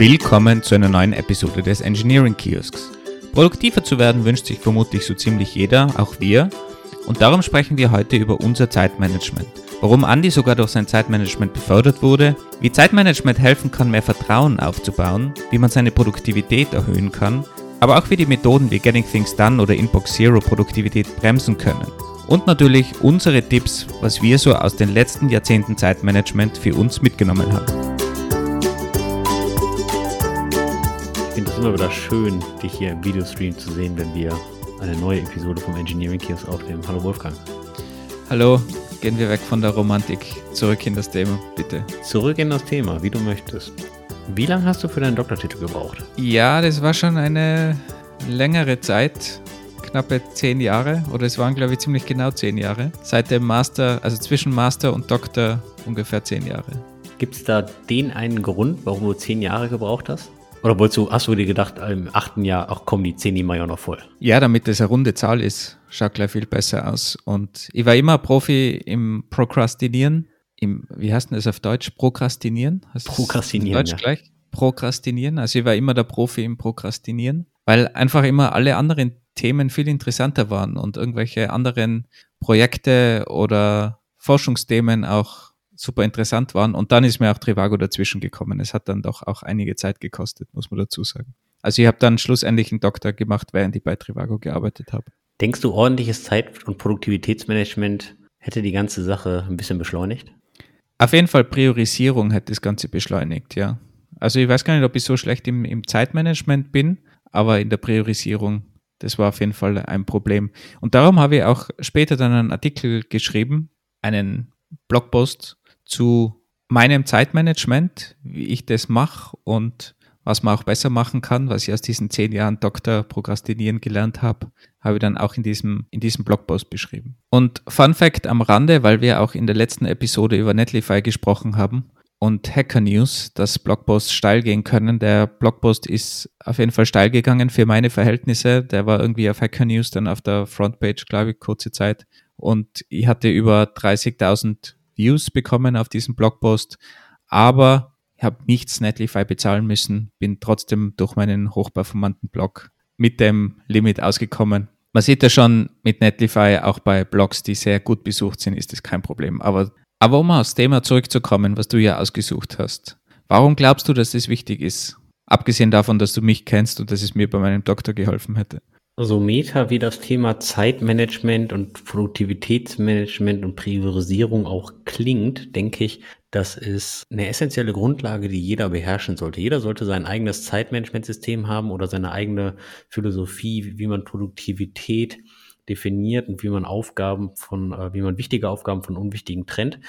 Willkommen zu einer neuen Episode des Engineering Kiosks. Produktiver zu werden wünscht sich vermutlich so ziemlich jeder, auch wir. Und darum sprechen wir heute über unser Zeitmanagement. Warum Andy sogar durch sein Zeitmanagement befördert wurde, wie Zeitmanagement helfen kann, mehr Vertrauen aufzubauen, wie man seine Produktivität erhöhen kann, aber auch wie die Methoden wie Getting Things Done oder Inbox Zero Produktivität bremsen können. Und natürlich unsere Tipps, was wir so aus den letzten Jahrzehnten Zeitmanagement für uns mitgenommen haben. Finde es immer wieder schön, dich hier im Videostream zu sehen, wenn wir eine neue Episode vom Engineering Kiosk aufnehmen. Hallo Wolfgang. Hallo, gehen wir weg von der Romantik. Zurück in das Thema, bitte. Zurück in das Thema, wie du möchtest. Wie lange hast du für deinen Doktortitel gebraucht? Ja, das war schon eine längere Zeit knappe zehn Jahre oder es waren, glaube ich, ziemlich genau zehn Jahre. Seit dem Master, also zwischen Master und Doktor ungefähr zehn Jahre. Gibt es da den einen Grund, warum du zehn Jahre gebraucht hast? Oder wolltest du, hast du dir gedacht, im achten Jahr, ach komm, die zehn, mal ja noch voll? Ja, damit das eine runde Zahl ist, schaut gleich viel besser aus. Und ich war immer Profi im Prokrastinieren. Im, wie heißt denn das auf Deutsch? Prokrastinieren? Heißt Prokrastinieren. Deutsch ja. gleich? Prokrastinieren. Also ich war immer der Profi im Prokrastinieren, weil einfach immer alle anderen Themen viel interessanter waren und irgendwelche anderen Projekte oder Forschungsthemen auch super interessant waren. Und dann ist mir auch Trivago dazwischen gekommen. Es hat dann doch auch einige Zeit gekostet, muss man dazu sagen. Also ich habe dann schlussendlich einen Doktor gemacht, während ich bei Trivago gearbeitet habe. Denkst du, ordentliches Zeit- und Produktivitätsmanagement hätte die ganze Sache ein bisschen beschleunigt? Auf jeden Fall Priorisierung hätte das Ganze beschleunigt, ja. Also ich weiß gar nicht, ob ich so schlecht im, im Zeitmanagement bin, aber in der Priorisierung das war auf jeden Fall ein Problem. Und darum habe ich auch später dann einen Artikel geschrieben, einen Blogpost zu meinem Zeitmanagement, wie ich das mache und was man auch besser machen kann, was ich aus diesen zehn Jahren Doktor Prokrastinieren gelernt habe, habe ich dann auch in diesem, in diesem Blogpost beschrieben. Und Fun Fact am Rande, weil wir auch in der letzten Episode über Netlify gesprochen haben, und Hacker News, dass Blogposts steil gehen können. Der Blogpost ist auf jeden Fall steil gegangen für meine Verhältnisse. Der war irgendwie auf Hacker News dann auf der Frontpage, glaube ich, kurze Zeit. Und ich hatte über 30.000 Views bekommen auf diesen Blogpost. Aber ich habe nichts Netlify bezahlen müssen, bin trotzdem durch meinen hochperformanten Blog mit dem Limit ausgekommen. Man sieht ja schon mit Netlify, auch bei Blogs, die sehr gut besucht sind, ist das kein Problem. Aber aber um aufs Thema zurückzukommen, was du ja ausgesucht hast. Warum glaubst du, dass das wichtig ist? Abgesehen davon, dass du mich kennst und dass es mir bei meinem Doktor geholfen hätte. So meta wie das Thema Zeitmanagement und Produktivitätsmanagement und Priorisierung auch klingt, denke ich, das ist eine essentielle Grundlage, die jeder beherrschen sollte. Jeder sollte sein eigenes Zeitmanagementsystem haben oder seine eigene Philosophie, wie man Produktivität definiert und wie man Aufgaben von, äh, wie man wichtige Aufgaben von unwichtigen trennt.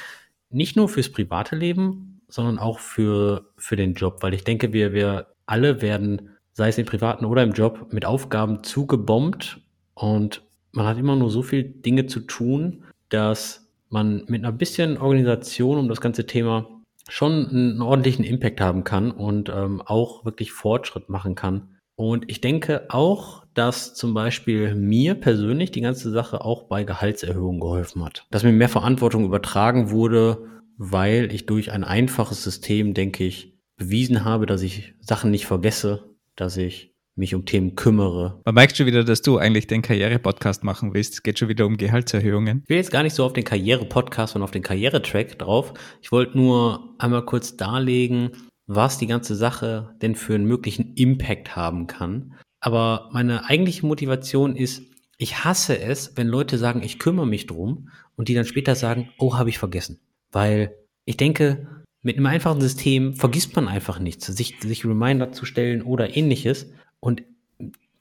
Nicht nur fürs private Leben, sondern auch für, für den Job, weil ich denke, wir, wir alle werden, sei es im privaten oder im Job, mit Aufgaben zugebombt und man hat immer nur so viel Dinge zu tun, dass man mit einer bisschen Organisation um das ganze Thema schon einen ordentlichen Impact haben kann und ähm, auch wirklich Fortschritt machen kann. Und ich denke auch, dass zum Beispiel mir persönlich die ganze Sache auch bei Gehaltserhöhungen geholfen hat. Dass mir mehr Verantwortung übertragen wurde, weil ich durch ein einfaches System, denke ich, bewiesen habe, dass ich Sachen nicht vergesse, dass ich mich um Themen kümmere. Man merkt schon wieder, dass du eigentlich den Karriere-Podcast machen willst. Es geht schon wieder um Gehaltserhöhungen. Ich will jetzt gar nicht so auf den Karriere-Podcast und auf den Karriere-Track drauf. Ich wollte nur einmal kurz darlegen, was die ganze Sache denn für einen möglichen Impact haben kann. Aber meine eigentliche Motivation ist, ich hasse es, wenn Leute sagen, ich kümmere mich drum und die dann später sagen, oh, habe ich vergessen. Weil ich denke, mit einem einfachen System vergisst man einfach nichts, sich, sich Reminder zu stellen oder ähnliches. Und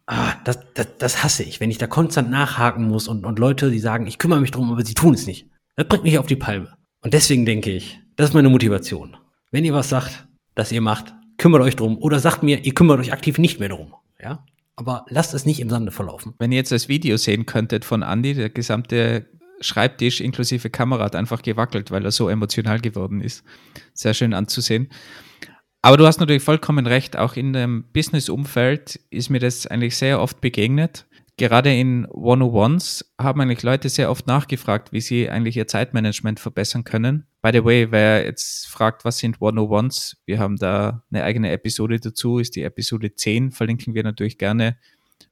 ah, das, das, das hasse ich, wenn ich da konstant nachhaken muss und, und Leute, die sagen, ich kümmere mich drum, aber sie tun es nicht. Das bringt mich auf die Palme. Und deswegen denke ich, das ist meine Motivation. Wenn ihr was sagt, das ihr macht, kümmert euch drum oder sagt mir, ihr kümmert euch aktiv nicht mehr drum. Ja? Aber lasst es nicht im Sande verlaufen. Wenn ihr jetzt das Video sehen könntet von Andy, der gesamte Schreibtisch inklusive Kamera hat einfach gewackelt, weil er so emotional geworden ist. Sehr schön anzusehen. Aber du hast natürlich vollkommen recht, auch in dem Business-Umfeld ist mir das eigentlich sehr oft begegnet. Gerade in 101s haben eigentlich Leute sehr oft nachgefragt, wie sie eigentlich ihr Zeitmanagement verbessern können. By the way, wer jetzt fragt, was sind 101s, wir haben da eine eigene Episode dazu, ist die Episode 10, verlinken wir natürlich gerne.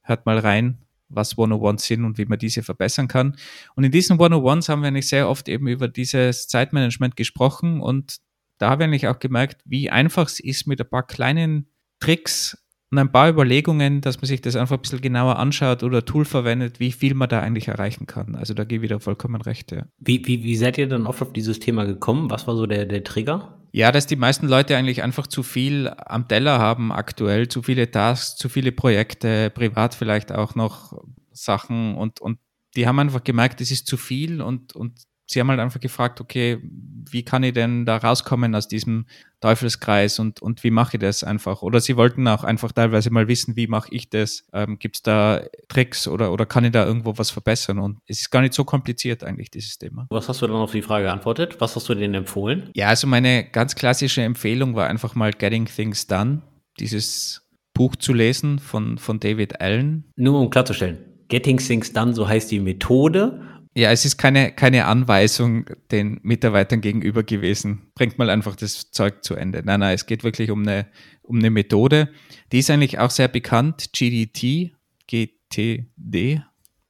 Hört mal rein, was 101s sind und wie man diese verbessern kann. Und in diesen 101s haben wir eigentlich sehr oft eben über dieses Zeitmanagement gesprochen und da habe ich auch gemerkt, wie einfach es ist, mit ein paar kleinen Tricks und ein paar Überlegungen, dass man sich das einfach ein bisschen genauer anschaut oder Tool verwendet, wie viel man da eigentlich erreichen kann. Also da gebe ich wieder vollkommen recht. Ja. Wie, wie, wie seid ihr dann oft auf dieses Thema gekommen? Was war so der, der Trigger? Ja, dass die meisten Leute eigentlich einfach zu viel am Teller haben aktuell, zu viele Tasks, zu viele Projekte, privat vielleicht auch noch Sachen und, und die haben einfach gemerkt, es ist zu viel und, und sie haben halt einfach gefragt, okay, wie kann ich denn da rauskommen aus diesem Teufelskreis und, und wie mache ich das einfach? Oder sie wollten auch einfach teilweise mal wissen, wie mache ich das? Ähm, Gibt es da Tricks oder, oder kann ich da irgendwo was verbessern? Und es ist gar nicht so kompliziert eigentlich, dieses Thema. Was hast du dann auf die Frage geantwortet? Was hast du denen empfohlen? Ja, also meine ganz klassische Empfehlung war einfach mal Getting Things Done, dieses Buch zu lesen von, von David Allen. Nur um klarzustellen, Getting Things Done, so heißt die Methode ja, es ist keine, keine Anweisung den Mitarbeitern gegenüber gewesen. Bringt mal einfach das Zeug zu Ende. Nein, nein, es geht wirklich um eine, um eine Methode. Die ist eigentlich auch sehr bekannt. GDT, GTD.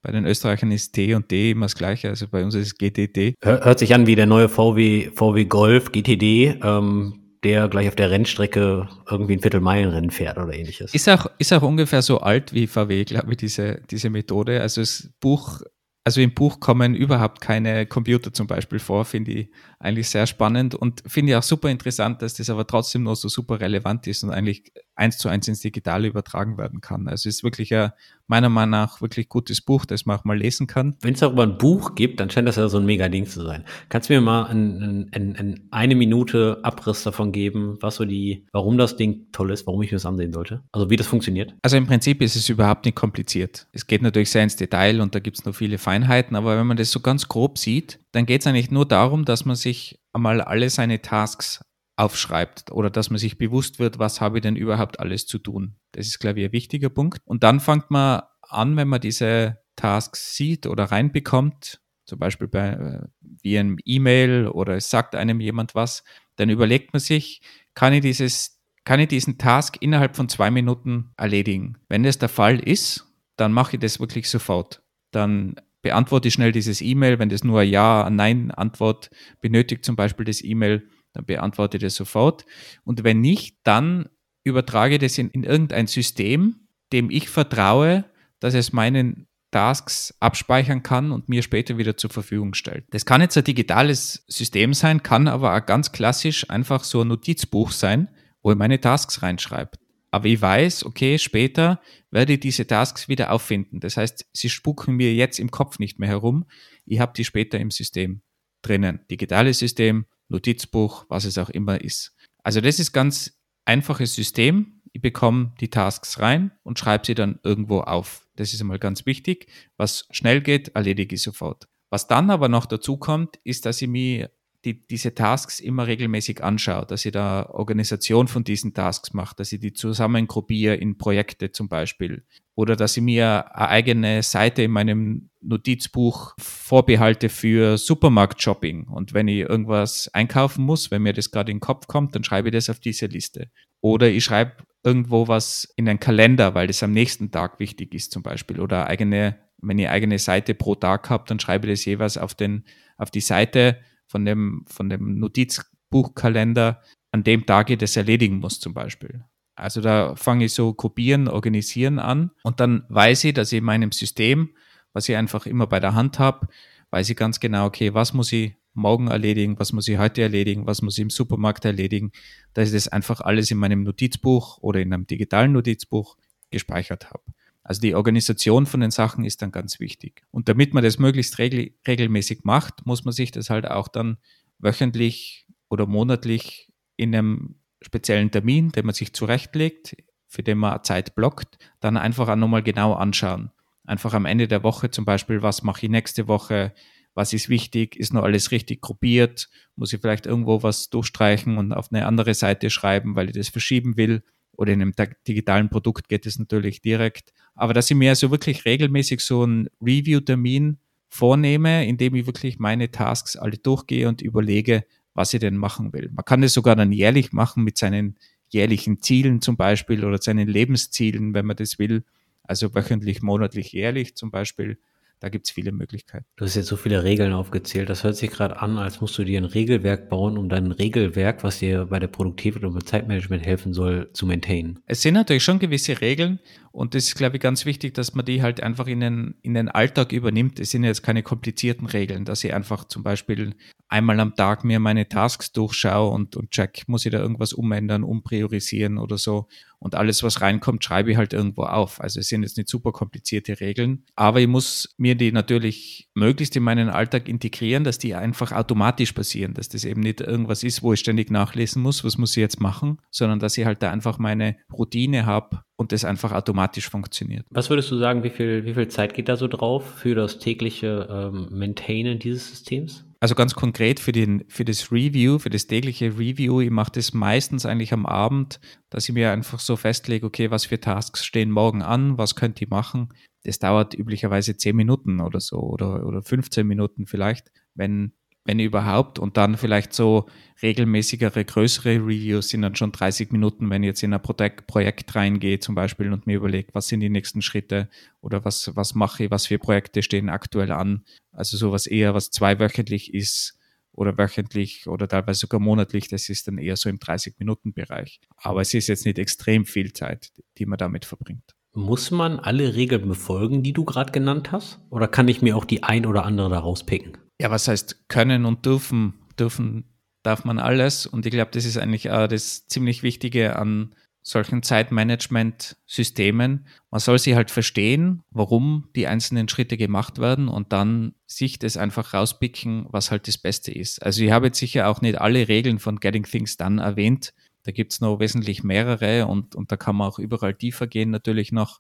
Bei den Österreichern ist T und D immer das gleiche, also bei uns ist es GTD. Hört sich an wie der neue VW, VW Golf GTD, ähm, der gleich auf der Rennstrecke irgendwie ein Viertelmeilenrennen fährt oder ähnliches. Ist auch, ist auch ungefähr so alt wie VW, glaube ich, diese, diese Methode. Also das Buch also im Buch kommen überhaupt keine Computer zum Beispiel vor, finde ich eigentlich sehr spannend und finde ich auch super interessant, dass das aber trotzdem noch so super relevant ist und eigentlich eins zu eins ins Digitale übertragen werden kann. Also ist wirklich ein, meiner Meinung nach, wirklich gutes Buch, das man auch mal lesen kann. Wenn es darüber ein Buch gibt, dann scheint das ja so ein mega Ding zu sein. Kannst du mir mal ein, ein, ein, eine Minute Abriss davon geben, was so die, warum das Ding toll ist, warum ich mir das ansehen sollte? Also wie das funktioniert? Also im Prinzip ist es überhaupt nicht kompliziert. Es geht natürlich sehr ins Detail und da gibt es noch viele Feinheiten, aber wenn man das so ganz grob sieht, dann geht es eigentlich nur darum, dass man sich einmal alle seine Tasks aufschreibt oder dass man sich bewusst wird, was habe ich denn überhaupt alles zu tun. Das ist, glaube ich, ein wichtiger Punkt. Und dann fängt man an, wenn man diese Tasks sieht oder reinbekommt, zum Beispiel bei, äh, wie einem E-Mail oder es sagt einem jemand was, dann überlegt man sich, kann ich dieses, kann ich diesen Task innerhalb von zwei Minuten erledigen? Wenn das der Fall ist, dann mache ich das wirklich sofort. Dann beantworte ich schnell dieses E-Mail, wenn das nur ein Ja, ein Nein-Antwort benötigt, zum Beispiel das E-Mail, dann beantworte das sofort. Und wenn nicht, dann übertrage das in, in irgendein System, dem ich vertraue, dass es meinen Tasks abspeichern kann und mir später wieder zur Verfügung stellt. Das kann jetzt ein digitales System sein, kann aber auch ganz klassisch einfach so ein Notizbuch sein, wo ich meine Tasks reinschreibe. Aber ich weiß, okay, später werde ich diese Tasks wieder auffinden. Das heißt, sie spucken mir jetzt im Kopf nicht mehr herum. Ich habe die später im System drinnen. Digitales System, Notizbuch, was es auch immer ist. Also das ist ganz einfaches System. Ich bekomme die Tasks rein und schreibe sie dann irgendwo auf. Das ist einmal ganz wichtig. Was schnell geht, erledige ich sofort. Was dann aber noch dazu kommt, ist, dass ich mir die, diese Tasks immer regelmäßig anschaue, dass ich da Organisation von diesen Tasks mache, dass ich die zusammen gruppiere in Projekte zum Beispiel oder dass ich mir eine eigene Seite in meinem Notizbuch vorbehalte für Supermarkt-Shopping und wenn ich irgendwas einkaufen muss, wenn mir das gerade in den Kopf kommt, dann schreibe ich das auf diese Liste. Oder ich schreibe irgendwo was in einen Kalender, weil das am nächsten Tag wichtig ist zum Beispiel oder eigene, wenn ich eigene Seite pro Tag habe, dann schreibe ich das jeweils auf, den, auf die Seite von dem, von dem Notizbuchkalender, an dem Tag ich das erledigen muss zum Beispiel. Also da fange ich so kopieren, organisieren an und dann weiß ich, dass ich in meinem System, was ich einfach immer bei der Hand habe, weiß ich ganz genau, okay, was muss ich morgen erledigen, was muss ich heute erledigen, was muss ich im Supermarkt erledigen, dass ich das einfach alles in meinem Notizbuch oder in einem digitalen Notizbuch gespeichert habe. Also die Organisation von den Sachen ist dann ganz wichtig. Und damit man das möglichst regel regelmäßig macht, muss man sich das halt auch dann wöchentlich oder monatlich in einem speziellen Termin, den man sich zurechtlegt, für den man Zeit blockt, dann einfach auch nochmal genau anschauen. Einfach am Ende der Woche zum Beispiel, was mache ich nächste Woche, was ist wichtig, ist noch alles richtig gruppiert, muss ich vielleicht irgendwo was durchstreichen und auf eine andere Seite schreiben, weil ich das verschieben will oder in einem digitalen Produkt geht es natürlich direkt. Aber dass ich mir also wirklich regelmäßig so einen Review-Termin vornehme, indem ich wirklich meine Tasks alle durchgehe und überlege, was ich denn machen will. Man kann das sogar dann jährlich machen mit seinen jährlichen Zielen zum Beispiel oder seinen Lebenszielen, wenn man das will. Also wöchentlich, monatlich, jährlich zum Beispiel da gibt es viele Möglichkeiten. Du hast jetzt so viele Regeln aufgezählt. Das hört sich gerade an, als musst du dir ein Regelwerk bauen, um dein Regelwerk, was dir bei der Produktivität und beim Zeitmanagement helfen soll, zu maintainen. Es sind natürlich schon gewisse Regeln und das ist, glaube ich, ganz wichtig, dass man die halt einfach in den, in den Alltag übernimmt. Es sind jetzt keine komplizierten Regeln, dass ich einfach zum Beispiel einmal am Tag mir meine Tasks durchschaue und, und check, muss ich da irgendwas umändern, umpriorisieren oder so. Und alles, was reinkommt, schreibe ich halt irgendwo auf. Also es sind jetzt nicht super komplizierte Regeln, aber ich muss mir die natürlich möglichst in meinen Alltag integrieren, dass die einfach automatisch passieren, dass das eben nicht irgendwas ist, wo ich ständig nachlesen muss, was muss ich jetzt machen, sondern dass ich halt da einfach meine Routine habe und das einfach automatisch funktioniert. Was würdest du sagen, wie viel, wie viel Zeit geht da so drauf für das tägliche ähm, Maintainen dieses Systems? Also ganz konkret für, den, für das Review, für das tägliche Review, ich mache das meistens eigentlich am Abend, dass ich mir einfach so festlege, okay, was für Tasks stehen morgen an, was könnt ihr machen. Das dauert üblicherweise 10 Minuten oder so oder, oder 15 Minuten vielleicht, wenn wenn überhaupt. Und dann vielleicht so regelmäßigere, größere Reviews sind dann schon 30 Minuten, wenn ich jetzt in ein Projekt, Projekt reingehe zum Beispiel und mir überlege, was sind die nächsten Schritte oder was, was mache ich, was für Projekte stehen aktuell an. Also sowas eher, was zweiwöchentlich ist oder wöchentlich oder teilweise sogar monatlich, das ist dann eher so im 30-Minuten-Bereich. Aber es ist jetzt nicht extrem viel Zeit, die man damit verbringt. Muss man alle Regeln befolgen, die du gerade genannt hast? Oder kann ich mir auch die ein oder andere da rauspicken? Ja, was heißt können und dürfen? Dürfen darf man alles. Und ich glaube, das ist eigentlich auch das ziemlich Wichtige an solchen Zeitmanagement-Systemen. Man soll sie halt verstehen, warum die einzelnen Schritte gemacht werden und dann sich das einfach rauspicken, was halt das Beste ist. Also ich habe jetzt sicher auch nicht alle Regeln von Getting Things Done erwähnt. Da gibt es noch wesentlich mehrere und, und da kann man auch überall tiefer gehen natürlich noch.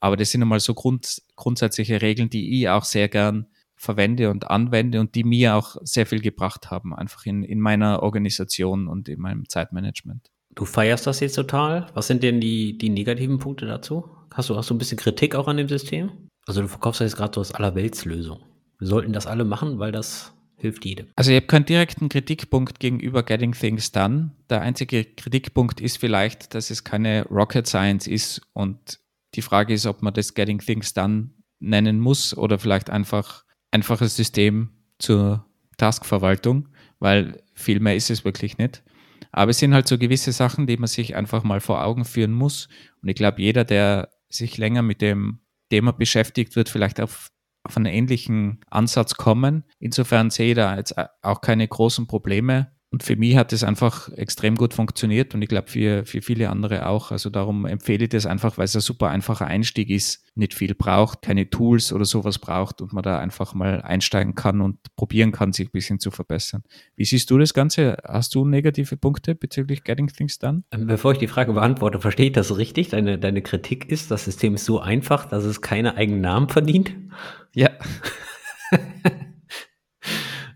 Aber das sind einmal so Grund, grundsätzliche Regeln, die ich auch sehr gern verwende und anwende und die mir auch sehr viel gebracht haben, einfach in, in meiner Organisation und in meinem Zeitmanagement. Du feierst das jetzt total. Was sind denn die, die negativen Punkte dazu? Hast du, hast du ein bisschen Kritik auch an dem System? Also du verkaufst das jetzt gerade so als Allerweltslösung. Wir sollten das alle machen, weil das hilft jedem. Also ich habe keinen direkten Kritikpunkt gegenüber Getting Things Done. Der einzige Kritikpunkt ist vielleicht, dass es keine Rocket Science ist und die Frage ist, ob man das Getting Things Done nennen muss oder vielleicht einfach einfaches System zur Taskverwaltung, weil viel mehr ist es wirklich nicht. Aber es sind halt so gewisse Sachen, die man sich einfach mal vor Augen führen muss. Und ich glaube, jeder, der sich länger mit dem Thema beschäftigt, wird vielleicht auf, auf einen ähnlichen Ansatz kommen. Insofern sehe ich da jetzt auch keine großen Probleme. Und für mich hat es einfach extrem gut funktioniert und ich glaube für, für viele andere auch. Also darum empfehle ich das einfach, weil es ein super einfacher Einstieg ist, nicht viel braucht, keine Tools oder sowas braucht und man da einfach mal einsteigen kann und probieren kann, sich ein bisschen zu verbessern. Wie siehst du das Ganze? Hast du negative Punkte bezüglich Getting Things Done? Ähm, bevor ich die Frage beantworte, verstehe ich das richtig? Deine, deine Kritik ist, das System ist so einfach, dass es keine eigenen Namen verdient? Ja.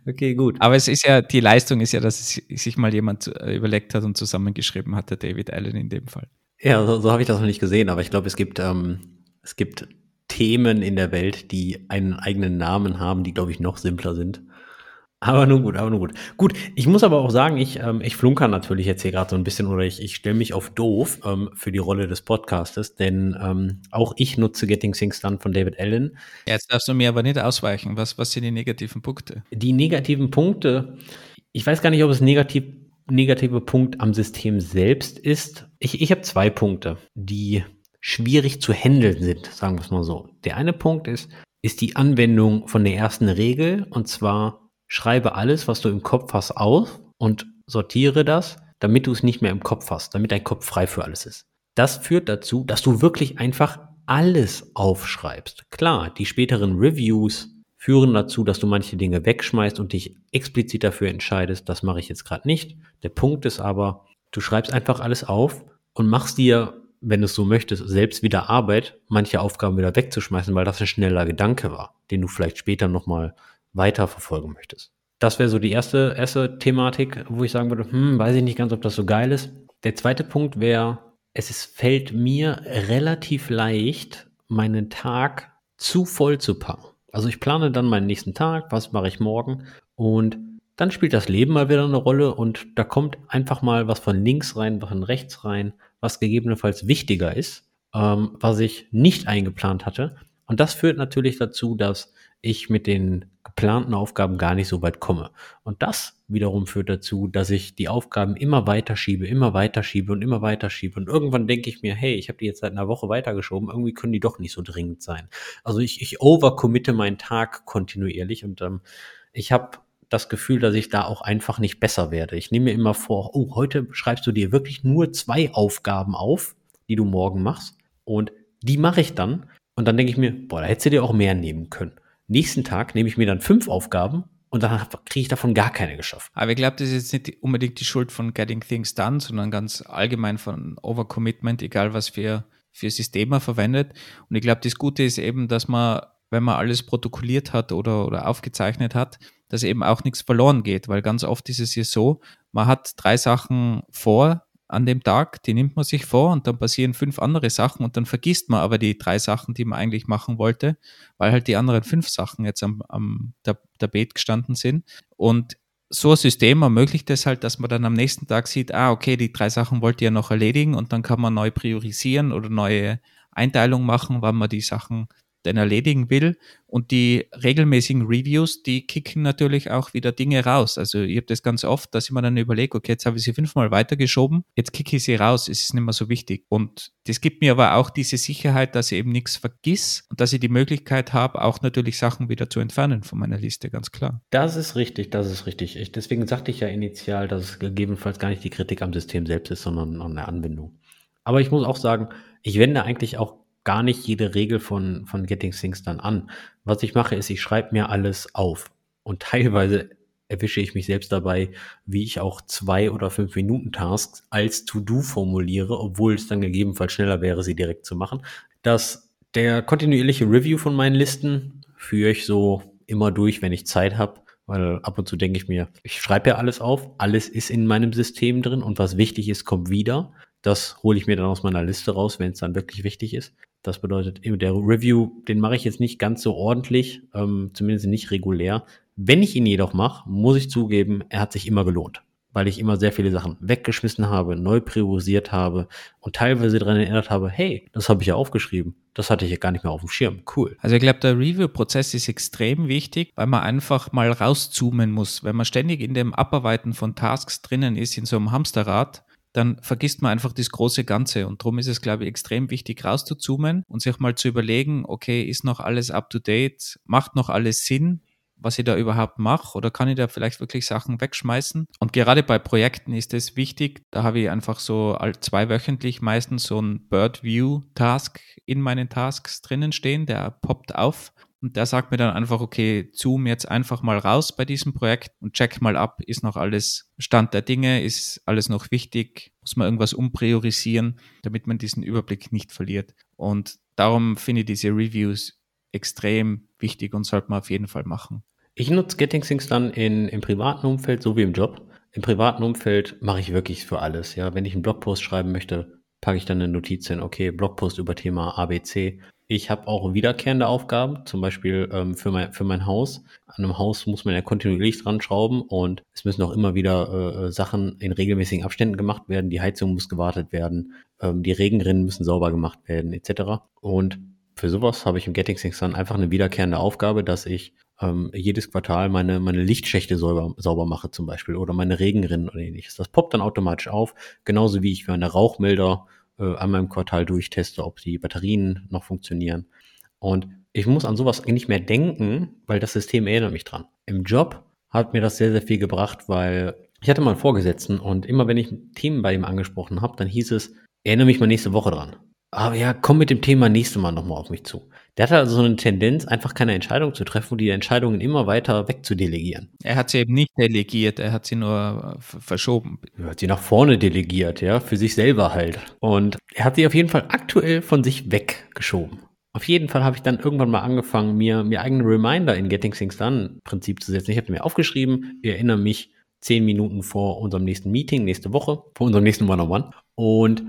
Okay, gut. Aber es ist ja, die Leistung ist ja, dass sich mal jemand äh, überlegt hat und zusammengeschrieben hat, der David Allen in dem Fall. Ja, so, so habe ich das noch nicht gesehen, aber ich glaube, es gibt, ähm, es gibt Themen in der Welt, die einen eigenen Namen haben, die, glaube ich, noch simpler sind. Aber nun gut, aber nun gut. Gut, ich muss aber auch sagen, ich, ähm, ich flunker natürlich jetzt hier gerade so ein bisschen oder ich, ich stelle mich auf doof ähm, für die Rolle des Podcastes, denn ähm, auch ich nutze Getting Things Done von David Allen. Jetzt darfst du mir aber nicht ausweichen. Was, was sind die negativen Punkte? Die negativen Punkte, ich weiß gar nicht, ob es negativ, negative Punkt am System selbst ist. Ich, ich habe zwei Punkte, die schwierig zu handeln sind, sagen wir es mal so. Der eine Punkt ist, ist die Anwendung von der ersten Regel und zwar schreibe alles, was du im Kopf hast, auf und sortiere das, damit du es nicht mehr im Kopf hast, damit dein Kopf frei für alles ist. Das führt dazu, dass du wirklich einfach alles aufschreibst. Klar, die späteren Reviews führen dazu, dass du manche Dinge wegschmeißt und dich explizit dafür entscheidest, das mache ich jetzt gerade nicht. Der Punkt ist aber, du schreibst einfach alles auf und machst dir, wenn du es so möchtest, selbst wieder Arbeit, manche Aufgaben wieder wegzuschmeißen, weil das ein schneller Gedanke war, den du vielleicht später nochmal weiterverfolgen möchtest. Das wäre so die erste, erste Thematik, wo ich sagen würde, hm, weiß ich nicht ganz, ob das so geil ist. Der zweite Punkt wäre, es ist, fällt mir relativ leicht, meinen Tag zu voll zu packen. Also ich plane dann meinen nächsten Tag, was mache ich morgen und dann spielt das Leben mal wieder eine Rolle und da kommt einfach mal was von links rein, was von rechts rein, was gegebenenfalls wichtiger ist, ähm, was ich nicht eingeplant hatte. Und das führt natürlich dazu, dass ich mit den geplanten Aufgaben gar nicht so weit komme. Und das wiederum führt dazu, dass ich die Aufgaben immer weiter schiebe, immer weiter schiebe und immer weiter schiebe. Und irgendwann denke ich mir, hey, ich habe die jetzt seit einer Woche weitergeschoben, irgendwie können die doch nicht so dringend sein. Also ich, ich overcommitte meinen Tag kontinuierlich und ähm, ich habe das Gefühl, dass ich da auch einfach nicht besser werde. Ich nehme mir immer vor, oh, heute schreibst du dir wirklich nur zwei Aufgaben auf, die du morgen machst. Und die mache ich dann. Und dann denke ich mir, boah, da hättest du dir auch mehr nehmen können. Nächsten Tag nehme ich mir dann fünf Aufgaben und dann kriege ich davon gar keine geschafft. Aber ich glaube, das ist jetzt nicht unbedingt die Schuld von Getting Things Done, sondern ganz allgemein von Overcommitment, egal was für, für Systeme verwendet. Und ich glaube, das Gute ist eben, dass man, wenn man alles protokolliert hat oder, oder aufgezeichnet hat, dass eben auch nichts verloren geht, weil ganz oft ist es ja so, man hat drei Sachen vor an dem Tag, die nimmt man sich vor und dann passieren fünf andere Sachen und dann vergisst man aber die drei Sachen, die man eigentlich machen wollte, weil halt die anderen fünf Sachen jetzt am, am Tapet gestanden sind. Und so ein System ermöglicht es halt, dass man dann am nächsten Tag sieht, ah, okay, die drei Sachen wollte ihr noch erledigen und dann kann man neu priorisieren oder neue Einteilung machen, wann man die Sachen denn erledigen will. Und die regelmäßigen Reviews, die kicken natürlich auch wieder Dinge raus. Also ich habe das ganz oft, dass ich mir dann überlege, okay, jetzt habe ich sie fünfmal weitergeschoben, jetzt kicke ich sie raus, es ist nicht mehr so wichtig. Und das gibt mir aber auch diese Sicherheit, dass ich eben nichts vergiss und dass ich die Möglichkeit habe, auch natürlich Sachen wieder zu entfernen von meiner Liste, ganz klar. Das ist richtig, das ist richtig. Ich, deswegen sagte ich ja initial, dass es gegebenenfalls gar nicht die Kritik am System selbst ist, sondern an der Anbindung. Aber ich muss auch sagen, ich wende eigentlich auch gar nicht jede Regel von, von Getting Things dann an. Was ich mache, ist, ich schreibe mir alles auf. Und teilweise erwische ich mich selbst dabei, wie ich auch zwei oder fünf Minuten Tasks als To-Do formuliere, obwohl es dann gegebenenfalls schneller wäre, sie direkt zu machen. Das, der kontinuierliche Review von meinen Listen führe ich so immer durch, wenn ich Zeit habe, weil ab und zu denke ich mir, ich schreibe ja alles auf, alles ist in meinem System drin und was wichtig ist, kommt wieder. Das hole ich mir dann aus meiner Liste raus, wenn es dann wirklich wichtig ist. Das bedeutet, der Review, den mache ich jetzt nicht ganz so ordentlich, ähm, zumindest nicht regulär. Wenn ich ihn jedoch mache, muss ich zugeben, er hat sich immer gelohnt, weil ich immer sehr viele Sachen weggeschmissen habe, neu priorisiert habe und teilweise daran erinnert habe, hey, das habe ich ja aufgeschrieben. Das hatte ich ja gar nicht mehr auf dem Schirm. Cool. Also ich glaube, der Review-Prozess ist extrem wichtig, weil man einfach mal rauszoomen muss. Wenn man ständig in dem Abarbeiten von Tasks drinnen ist, in so einem Hamsterrad, dann vergisst man einfach das große Ganze. Und darum ist es, glaube ich, extrem wichtig, rauszuzoomen und sich mal zu überlegen, okay, ist noch alles up to date? Macht noch alles Sinn? was ich da überhaupt mache oder kann ich da vielleicht wirklich Sachen wegschmeißen? Und gerade bei Projekten ist es wichtig, da habe ich einfach so zweiwöchentlich meistens so ein Bird View Task in meinen Tasks drinnen stehen, der poppt auf und der sagt mir dann einfach, okay, zoom jetzt einfach mal raus bei diesem Projekt und check mal ab, ist noch alles Stand der Dinge, ist alles noch wichtig, muss man irgendwas umpriorisieren, damit man diesen Überblick nicht verliert. Und darum finde ich diese Reviews extrem wichtig und sollte man auf jeden Fall machen. Ich nutze Getting Things dann in, im privaten Umfeld so wie im Job. Im privaten Umfeld mache ich wirklich für alles. Ja, wenn ich einen Blogpost schreiben möchte, packe ich dann eine Notiz hin, okay, Blogpost über Thema ABC. Ich habe auch wiederkehrende Aufgaben, zum Beispiel ähm, für, mein, für mein Haus. An einem Haus muss man ja kontinuierlich dran schrauben und es müssen auch immer wieder äh, äh, Sachen in regelmäßigen Abständen gemacht werden. Die Heizung muss gewartet werden, ähm, die Regenrinnen müssen sauber gemacht werden, etc. Und für sowas habe ich im Getting Things dann einfach eine wiederkehrende Aufgabe, dass ich ähm, jedes Quartal meine, meine Lichtschächte sauber, sauber mache zum Beispiel oder meine Regenrinnen oder ähnliches. Das poppt dann automatisch auf, genauso wie ich meine Rauchmelder äh, einmal im Quartal durchteste, ob die Batterien noch funktionieren. Und ich muss an sowas nicht mehr denken, weil das System erinnert mich dran. Im Job hat mir das sehr, sehr viel gebracht, weil ich hatte mal einen Vorgesetzten und immer wenn ich Themen bei ihm angesprochen habe, dann hieß es, erinnere mich mal nächste Woche dran. Aber ja, komm mit dem Thema nächste Mal nochmal auf mich zu. Der hatte also so eine Tendenz, einfach keine Entscheidung zu treffen und die Entscheidungen immer weiter wegzudelegieren. Er hat sie eben nicht delegiert, er hat sie nur äh, verschoben. Er hat sie nach vorne delegiert, ja, für sich selber halt. Und er hat sie auf jeden Fall aktuell von sich weggeschoben. Auf jeden Fall habe ich dann irgendwann mal angefangen, mir, mir eigene Reminder in Getting Things Done Prinzip zu setzen. Ich habe mir aufgeschrieben, ich erinnere mich zehn Minuten vor unserem nächsten Meeting, nächste Woche, vor unserem nächsten One-on-One. -on -One. Und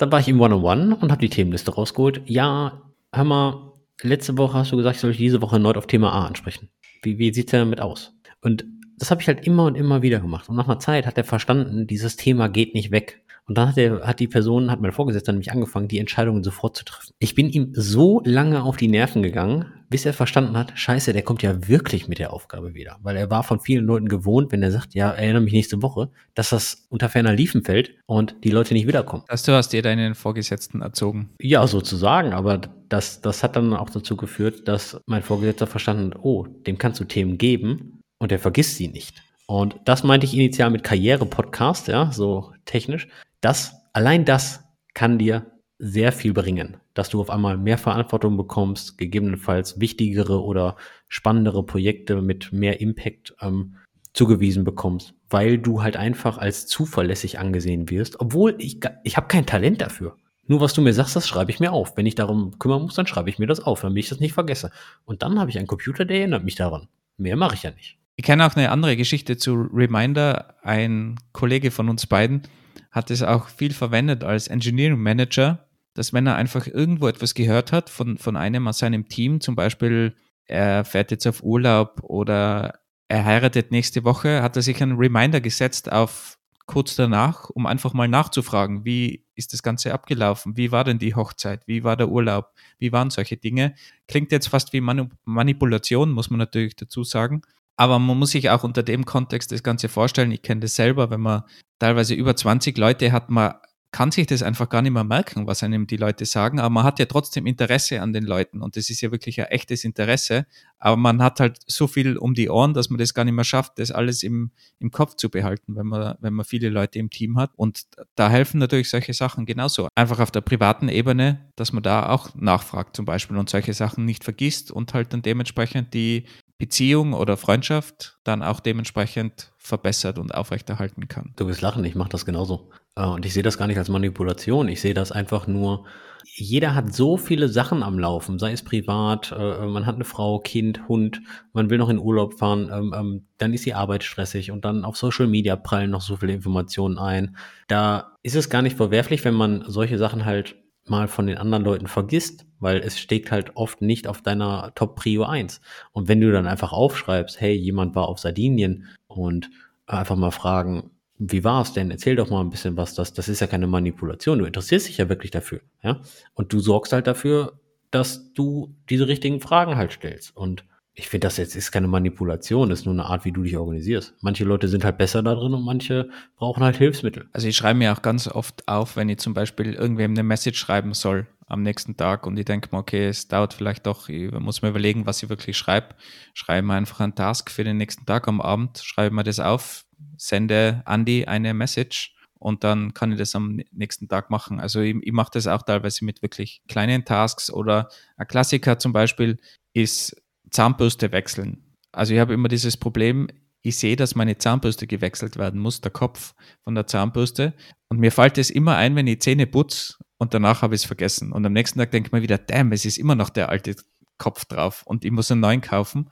dann war ich im One-on-One und habe die Themenliste rausgeholt. Ja, hör mal, letzte Woche hast du gesagt, ich soll dich diese Woche erneut auf Thema A ansprechen. Wie, wie sieht es damit aus? Und das habe ich halt immer und immer wieder gemacht. Und nach einer Zeit hat er verstanden, dieses Thema geht nicht weg. Und dann hat, der, hat die Person, hat mein Vorgesetzter nämlich angefangen, die Entscheidungen sofort zu treffen. Ich bin ihm so lange auf die Nerven gegangen, bis er verstanden hat, scheiße, der kommt ja wirklich mit der Aufgabe wieder. Weil er war von vielen Leuten gewohnt, wenn er sagt, ja, erinnere mich nächste Woche, dass das unter ferner Liefen fällt und die Leute nicht wiederkommen. Dass du hast dir deinen Vorgesetzten erzogen. Ja, sozusagen, aber das, das hat dann auch dazu geführt, dass mein Vorgesetzter verstanden hat, oh, dem kannst du Themen geben und er vergisst sie nicht. Und das meinte ich initial mit Karriere-Podcast, ja, so technisch. Das, allein das kann dir sehr viel bringen, dass du auf einmal mehr Verantwortung bekommst, gegebenenfalls wichtigere oder spannendere Projekte mit mehr Impact ähm, zugewiesen bekommst, weil du halt einfach als zuverlässig angesehen wirst, obwohl ich, ich habe kein Talent dafür. Nur was du mir sagst, das schreibe ich mir auf. Wenn ich darum kümmern muss, dann schreibe ich mir das auf, damit ich das nicht vergesse. Und dann habe ich einen Computer, der erinnert mich daran. Mehr mache ich ja nicht. Ich kenne auch eine andere Geschichte zu Reminder. Ein Kollege von uns beiden hat es auch viel verwendet als Engineering Manager, dass wenn er einfach irgendwo etwas gehört hat von, von einem aus seinem Team, zum Beispiel er fährt jetzt auf Urlaub oder er heiratet nächste Woche, hat er sich einen Reminder gesetzt auf kurz danach, um einfach mal nachzufragen, wie ist das Ganze abgelaufen? Wie war denn die Hochzeit? Wie war der Urlaub? Wie waren solche Dinge? Klingt jetzt fast wie Manipulation, muss man natürlich dazu sagen. Aber man muss sich auch unter dem Kontext das Ganze vorstellen. Ich kenne das selber, wenn man teilweise über 20 Leute hat, man kann sich das einfach gar nicht mehr merken, was einem die Leute sagen, aber man hat ja trotzdem Interesse an den Leuten und das ist ja wirklich ein echtes Interesse, aber man hat halt so viel um die Ohren, dass man das gar nicht mehr schafft, das alles im, im Kopf zu behalten, wenn man, wenn man viele Leute im Team hat und da helfen natürlich solche Sachen genauso. Einfach auf der privaten Ebene, dass man da auch nachfragt zum Beispiel und solche Sachen nicht vergisst und halt dann dementsprechend die Beziehung oder Freundschaft dann auch dementsprechend verbessert und aufrechterhalten kann. Du wirst lachen, ich mache das genauso. Äh, und ich sehe das gar nicht als Manipulation. Ich sehe das einfach nur, jeder hat so viele Sachen am Laufen, sei es privat, äh, man hat eine Frau, Kind, Hund, man will noch in Urlaub fahren, ähm, ähm, dann ist die Arbeit stressig und dann auf Social Media prallen noch so viele Informationen ein. Da ist es gar nicht verwerflich, wenn man solche Sachen halt mal von den anderen Leuten vergisst, weil es steht halt oft nicht auf deiner Top Prio 1. Und wenn du dann einfach aufschreibst, hey, jemand war auf Sardinien und einfach mal fragen, wie war es denn? Erzähl doch mal ein bisschen was. Das, das ist ja keine Manipulation. Du interessierst dich ja wirklich dafür. Ja? Und du sorgst halt dafür, dass du diese richtigen Fragen halt stellst. Und ich finde, das jetzt ist keine Manipulation, das ist nur eine Art, wie du dich organisierst. Manche Leute sind halt besser da drin und manche brauchen halt Hilfsmittel. Also ich schreibe mir auch ganz oft auf, wenn ich zum Beispiel irgendwem eine Message schreiben soll am nächsten Tag und ich denke mir, okay, es dauert vielleicht doch, ich muss mir überlegen, was ich wirklich schreibe. Schreibe mir einfach einen Task für den nächsten Tag am Abend, schreibe mir das auf, sende Andy eine Message und dann kann ich das am nächsten Tag machen. Also ich, ich mache das auch teilweise mit wirklich kleinen Tasks oder ein Klassiker zum Beispiel ist Zahnbürste wechseln. Also ich habe immer dieses Problem, ich sehe, dass meine Zahnbürste gewechselt werden muss, der Kopf von der Zahnbürste. Und mir fällt es immer ein, wenn ich Zähne putze und danach habe ich es vergessen. Und am nächsten Tag denke ich mir wieder, damn, es ist immer noch der alte Kopf drauf und ich muss einen neuen kaufen.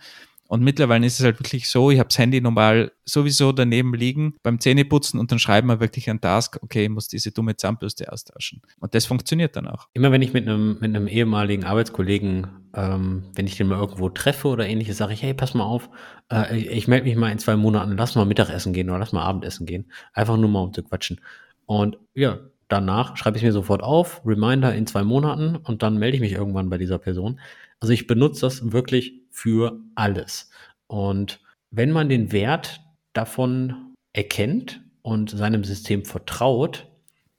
Und mittlerweile ist es halt wirklich so, ich habe das Handy normal sowieso daneben liegen beim Zähneputzen und dann schreiben wir wirklich einen Task, okay, ich muss diese dumme Zahnbürste austauschen. Und das funktioniert dann auch. Immer wenn ich mit einem, mit einem ehemaligen Arbeitskollegen, ähm, wenn ich den mal irgendwo treffe oder ähnliches, sage ich, hey, pass mal auf, äh, ich, ich melde mich mal in zwei Monaten, lass mal Mittagessen gehen oder lass mal Abendessen gehen. Einfach nur mal um zu quatschen. Und ja, danach schreibe ich mir sofort auf, Reminder in zwei Monaten und dann melde ich mich irgendwann bei dieser Person. Also ich benutze das wirklich für alles. Und wenn man den Wert davon erkennt und seinem System vertraut,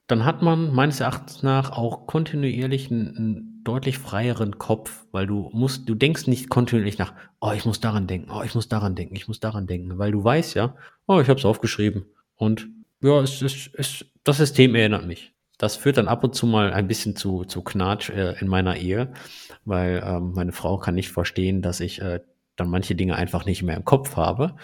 dann hat man meines Erachtens nach auch kontinuierlich einen, einen, deutlich freieren Kopf, weil du musst, du denkst nicht kontinuierlich nach, oh, ich muss daran denken, oh, ich muss daran denken, ich muss daran denken, weil du weißt ja, oh, ich habe es aufgeschrieben und ja, es, es, das System erinnert mich. Das führt dann ab und zu mal ein bisschen zu, zu Knatsch äh, in meiner Ehe, weil ähm, meine Frau kann nicht verstehen, dass ich äh, dann manche Dinge einfach nicht mehr im Kopf habe.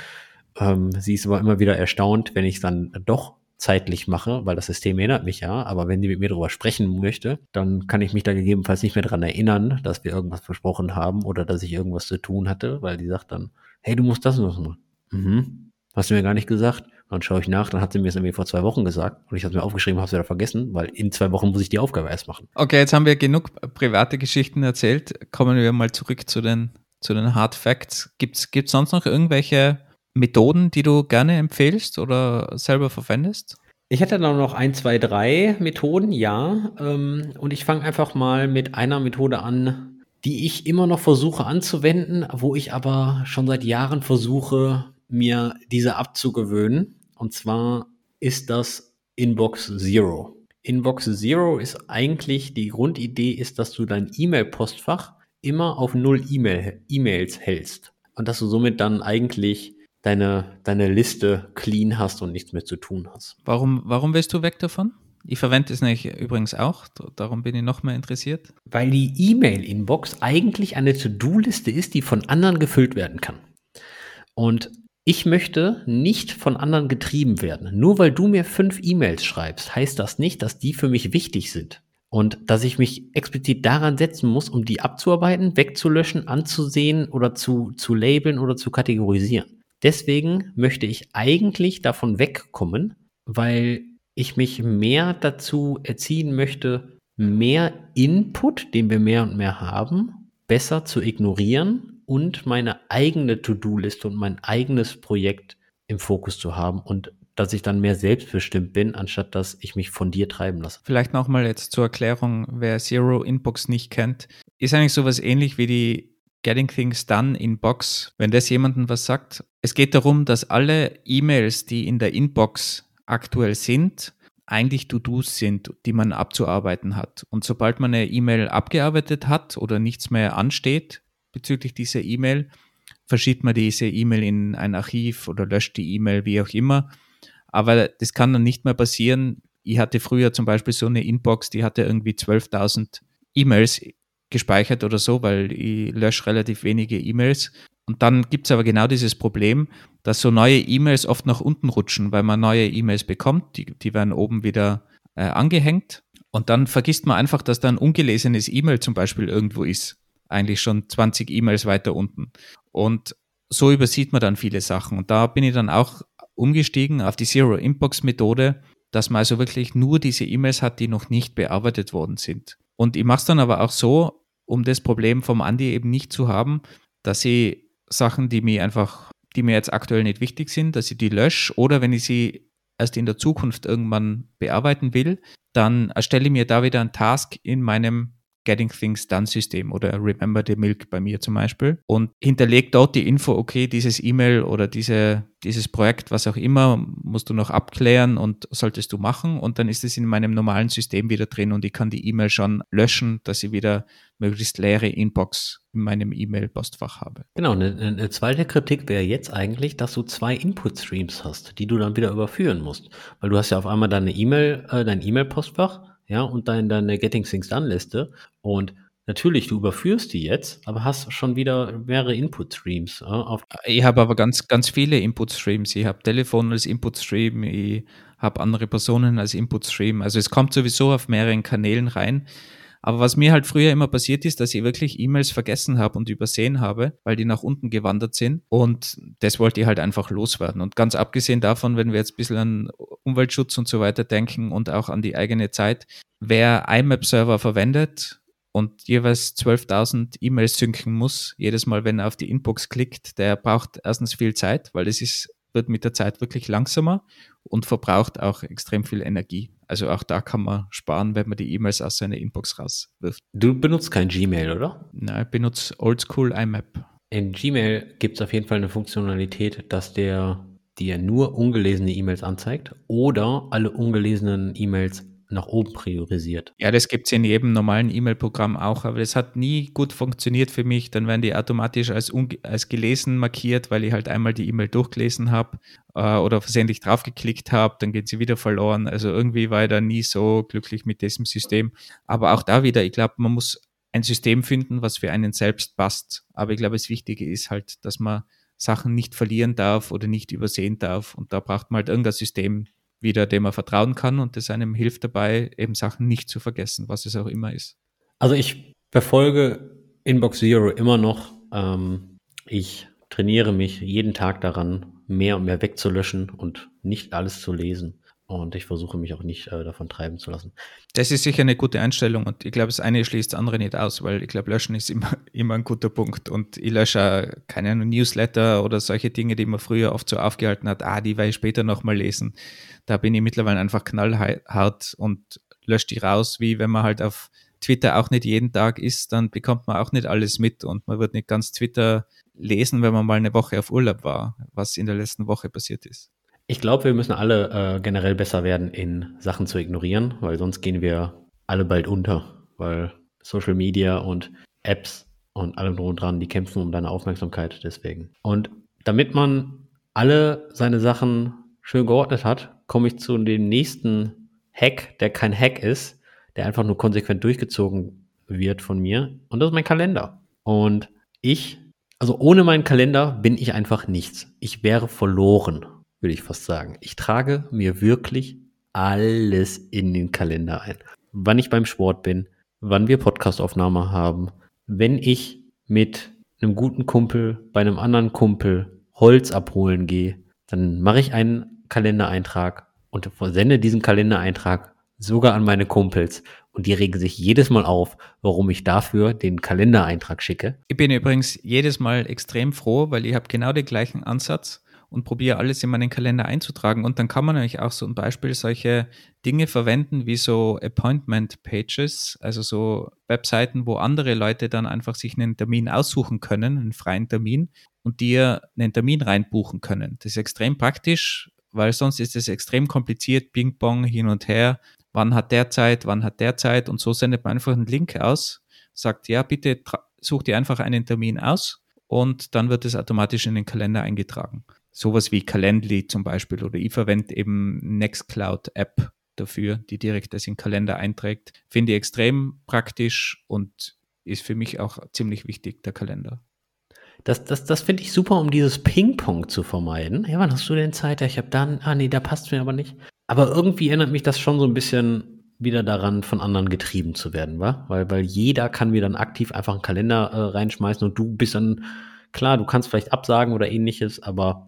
Ähm, sie ist aber immer wieder erstaunt, wenn ich es dann doch zeitlich mache, weil das System erinnert mich ja, aber wenn die mit mir darüber sprechen möchte, dann kann ich mich da gegebenenfalls nicht mehr daran erinnern, dass wir irgendwas versprochen haben oder dass ich irgendwas zu tun hatte, weil die sagt dann, hey, du musst das und das machen. Mhm. Hast du mir gar nicht gesagt? Dann schaue ich nach, dann hat sie mir es irgendwie vor zwei Wochen gesagt und ich habe es mir aufgeschrieben, habe es wieder vergessen, weil in zwei Wochen muss ich die Aufgabe erst machen. Okay, jetzt haben wir genug private Geschichten erzählt. Kommen wir mal zurück zu den, zu den Hard Facts. Gibt es sonst noch irgendwelche Methoden, die du gerne empfehlst oder selber verwendest? Ich hätte da noch ein, zwei, drei Methoden, ja. Ähm, und ich fange einfach mal mit einer Methode an, die ich immer noch versuche anzuwenden, wo ich aber schon seit Jahren versuche, mir diese abzugewöhnen. Und zwar ist das Inbox Zero. Inbox Zero ist eigentlich, die Grundidee ist, dass du dein E-Mail-Postfach immer auf null E-Mails hältst. Und dass du somit dann eigentlich deine, deine Liste clean hast und nichts mehr zu tun hast. Warum, warum willst du weg davon? Ich verwende es nämlich übrigens auch, darum bin ich noch mehr interessiert. Weil die E-Mail-Inbox eigentlich eine To-Do-Liste ist, die von anderen gefüllt werden kann. Und ich möchte nicht von anderen getrieben werden. Nur weil du mir fünf E-Mails schreibst, heißt das nicht, dass die für mich wichtig sind. Und dass ich mich explizit daran setzen muss, um die abzuarbeiten, wegzulöschen, anzusehen oder zu, zu labeln oder zu kategorisieren. Deswegen möchte ich eigentlich davon wegkommen, weil ich mich mehr dazu erziehen möchte, mehr Input, den wir mehr und mehr haben, besser zu ignorieren und meine eigene To-Do-Liste und mein eigenes Projekt im Fokus zu haben und dass ich dann mehr selbstbestimmt bin, anstatt dass ich mich von dir treiben lasse. Vielleicht nochmal jetzt zur Erklärung, wer Zero Inbox nicht kennt, ist eigentlich sowas ähnlich wie die Getting Things Done Inbox. Wenn das jemandem was sagt, es geht darum, dass alle E-Mails, die in der Inbox aktuell sind, eigentlich To-Dos sind, die man abzuarbeiten hat. Und sobald man eine E-Mail abgearbeitet hat oder nichts mehr ansteht bezüglich dieser E-Mail, verschiebt man diese E-Mail in ein Archiv oder löscht die E-Mail, wie auch immer. Aber das kann dann nicht mehr passieren. Ich hatte früher zum Beispiel so eine Inbox, die hatte irgendwie 12.000 E-Mails gespeichert oder so, weil ich lösche relativ wenige E-Mails. Und dann gibt es aber genau dieses Problem, dass so neue E-Mails oft nach unten rutschen, weil man neue E-Mails bekommt, die, die werden oben wieder äh, angehängt. Und dann vergisst man einfach, dass da ein ungelesenes E-Mail zum Beispiel irgendwo ist. Eigentlich schon 20 E-Mails weiter unten. Und so übersieht man dann viele Sachen. Und da bin ich dann auch umgestiegen auf die Zero Inbox Methode, dass man also wirklich nur diese E-Mails hat, die noch nicht bearbeitet worden sind. Und ich mache es dann aber auch so, um das Problem vom Andi eben nicht zu haben, dass ich Sachen, die mir einfach, die mir jetzt aktuell nicht wichtig sind, dass ich die lösche oder wenn ich sie erst in der Zukunft irgendwann bearbeiten will, dann erstelle ich mir da wieder einen Task in meinem Getting Things Done System oder Remember the Milk bei mir zum Beispiel und hinterlegt dort die Info, okay, dieses E-Mail oder diese, dieses Projekt, was auch immer, musst du noch abklären und solltest du machen und dann ist es in meinem normalen System wieder drin und ich kann die E-Mail schon löschen, dass ich wieder möglichst leere Inbox in meinem E-Mail-Postfach habe. Genau, eine, eine zweite Kritik wäre jetzt eigentlich, dass du zwei Input-Streams hast, die du dann wieder überführen musst. Weil du hast ja auf einmal deine E-Mail, äh, dein E-Mail-Postfach ja, und dann deine Getting Things Done Liste. Und natürlich, du überführst die jetzt, aber hast schon wieder mehrere Input Streams. Ja, ich habe aber ganz, ganz viele Input Streams. Ich habe Telefon als Input Stream, ich habe andere Personen als Input Stream. Also es kommt sowieso auf mehreren Kanälen rein. Aber was mir halt früher immer passiert ist, dass ich wirklich E-Mails vergessen habe und übersehen habe, weil die nach unten gewandert sind. Und das wollte ich halt einfach loswerden. Und ganz abgesehen davon, wenn wir jetzt ein bisschen an Umweltschutz und so weiter denken und auch an die eigene Zeit, wer IMAP-Server verwendet, und jeweils 12.000 E-Mails synken muss, jedes Mal, wenn er auf die Inbox klickt, der braucht erstens viel Zeit, weil es ist, wird mit der Zeit wirklich langsamer und verbraucht auch extrem viel Energie. Also auch da kann man sparen, wenn man die E-Mails aus seiner Inbox rauswirft. Du benutzt kein Gmail, oder? Nein, ich benutze Oldschool IMAP. In Gmail gibt es auf jeden Fall eine Funktionalität, dass der dir nur ungelesene E-Mails anzeigt oder alle ungelesenen E-Mails nach oben priorisiert. Ja, das gibt es in jedem normalen E-Mail-Programm auch, aber das hat nie gut funktioniert für mich. Dann werden die automatisch als, als gelesen markiert, weil ich halt einmal die E-Mail durchgelesen habe äh, oder versehentlich draufgeklickt habe, dann geht sie wieder verloren. Also irgendwie war ich da nie so glücklich mit diesem System. Aber auch da wieder, ich glaube, man muss ein System finden, was für einen selbst passt. Aber ich glaube, das Wichtige ist halt, dass man Sachen nicht verlieren darf oder nicht übersehen darf. Und da braucht man halt irgendein System, wieder, dem man vertrauen kann und das einem hilft dabei, eben Sachen nicht zu vergessen, was es auch immer ist. Also ich verfolge Inbox Zero immer noch. Ähm, ich trainiere mich jeden Tag daran, mehr und mehr wegzulöschen und nicht alles zu lesen. Und ich versuche mich auch nicht äh, davon treiben zu lassen. Das ist sicher eine gute Einstellung und ich glaube, das eine schließt das andere nicht aus, weil ich glaube, löschen ist immer, immer ein guter Punkt. Und ich lösche keine Newsletter oder solche Dinge, die man früher oft so aufgehalten hat, ah, die werde ich später nochmal lesen. Da bin ich mittlerweile einfach knallhart und lösche die raus, wie wenn man halt auf Twitter auch nicht jeden Tag ist, dann bekommt man auch nicht alles mit und man wird nicht ganz Twitter lesen, wenn man mal eine Woche auf Urlaub war, was in der letzten Woche passiert ist. Ich glaube, wir müssen alle äh, generell besser werden, in Sachen zu ignorieren, weil sonst gehen wir alle bald unter, weil Social Media und Apps und allem drum und dran, die kämpfen um deine Aufmerksamkeit deswegen. Und damit man alle seine Sachen schön geordnet hat, komme ich zu dem nächsten Hack, der kein Hack ist, der einfach nur konsequent durchgezogen wird von mir. Und das ist mein Kalender. Und ich, also ohne meinen Kalender bin ich einfach nichts. Ich wäre verloren würde ich fast sagen. Ich trage mir wirklich alles in den Kalender ein. Wann ich beim Sport bin, wann wir Podcastaufnahme haben, wenn ich mit einem guten Kumpel bei einem anderen Kumpel Holz abholen gehe, dann mache ich einen Kalendereintrag und versende diesen Kalendereintrag sogar an meine Kumpels. Und die regen sich jedes Mal auf, warum ich dafür den Kalendereintrag schicke. Ich bin übrigens jedes Mal extrem froh, weil ich habe genau den gleichen Ansatz und probiere alles in meinen Kalender einzutragen. Und dann kann man nämlich auch so ein Beispiel solche Dinge verwenden wie so Appointment Pages, also so Webseiten, wo andere Leute dann einfach sich einen Termin aussuchen können, einen freien Termin und dir einen Termin reinbuchen können. Das ist extrem praktisch, weil sonst ist es extrem kompliziert, Ping-Pong hin und her. Wann hat der Zeit, wann hat der Zeit? Und so sendet man einfach einen Link aus, sagt, ja, bitte such dir einfach einen Termin aus und dann wird es automatisch in den Kalender eingetragen sowas wie Calendly zum Beispiel oder ich verwende eben Nextcloud App dafür, die direkt das in den Kalender einträgt. Finde ich extrem praktisch und ist für mich auch ziemlich wichtig, der Kalender. Das, das, das finde ich super, um dieses Ping-Pong zu vermeiden. Ja, wann hast du denn Zeit? Ich habe dann, ah nee, da passt mir aber nicht. Aber irgendwie erinnert mich das schon so ein bisschen wieder daran, von anderen getrieben zu werden, wa? Weil, weil jeder kann mir dann aktiv einfach einen Kalender äh, reinschmeißen und du bist dann Klar, du kannst vielleicht absagen oder ähnliches, aber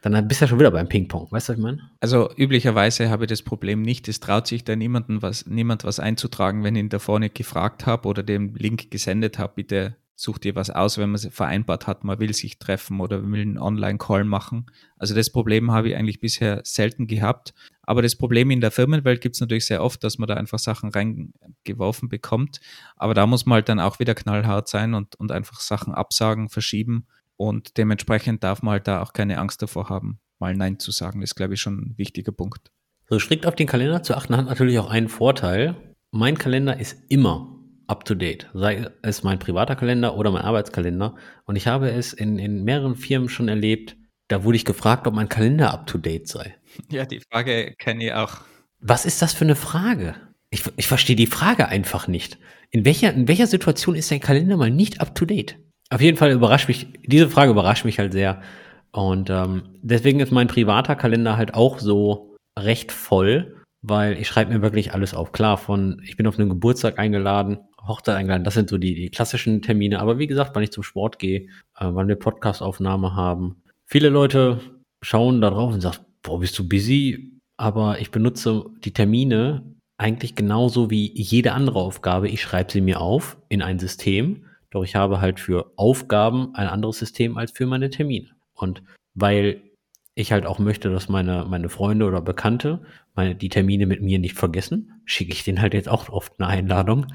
dann bist du ja schon wieder beim Ping-Pong. Weißt du, was ich meine? Also üblicherweise habe ich das Problem nicht. Es traut sich da niemanden was, niemand was einzutragen, wenn ich ihn davor nicht gefragt habe oder den Link gesendet habe. Bitte such dir was aus, wenn man vereinbart hat, man will sich treffen oder will einen Online-Call machen. Also das Problem habe ich eigentlich bisher selten gehabt. Aber das Problem in der Firmenwelt gibt es natürlich sehr oft, dass man da einfach Sachen reingeworfen bekommt. Aber da muss man halt dann auch wieder knallhart sein und, und einfach Sachen absagen, verschieben. Und dementsprechend darf man halt da auch keine Angst davor haben, mal Nein zu sagen. Das ist, glaube ich, schon ein wichtiger Punkt. So strikt auf den Kalender zu achten hat natürlich auch einen Vorteil. Mein Kalender ist immer up to date, sei es mein privater Kalender oder mein Arbeitskalender. Und ich habe es in, in mehreren Firmen schon erlebt, da wurde ich gefragt, ob mein Kalender up to date sei. Ja, die Frage kenne ich auch. Was ist das für eine Frage? Ich, ich verstehe die Frage einfach nicht. In welcher, in welcher Situation ist dein Kalender mal nicht up to date? Auf jeden Fall überrascht mich, diese Frage überrascht mich halt sehr. Und ähm, deswegen ist mein privater Kalender halt auch so recht voll, weil ich schreibe mir wirklich alles auf. Klar, von ich bin auf einen Geburtstag eingeladen, Hochzeit eingeladen, das sind so die, die klassischen Termine. Aber wie gesagt, wann ich zum Sport gehe, äh, wann wir Podcastaufnahme haben. Viele Leute schauen da drauf und sagen, boah, bist du busy? Aber ich benutze die Termine eigentlich genauso wie jede andere Aufgabe. Ich schreibe sie mir auf in ein System, doch ich habe halt für Aufgaben ein anderes System als für meine Termine. Und weil ich halt auch möchte, dass meine, meine Freunde oder Bekannte meine, die Termine mit mir nicht vergessen, schicke ich denen halt jetzt auch oft eine Einladung,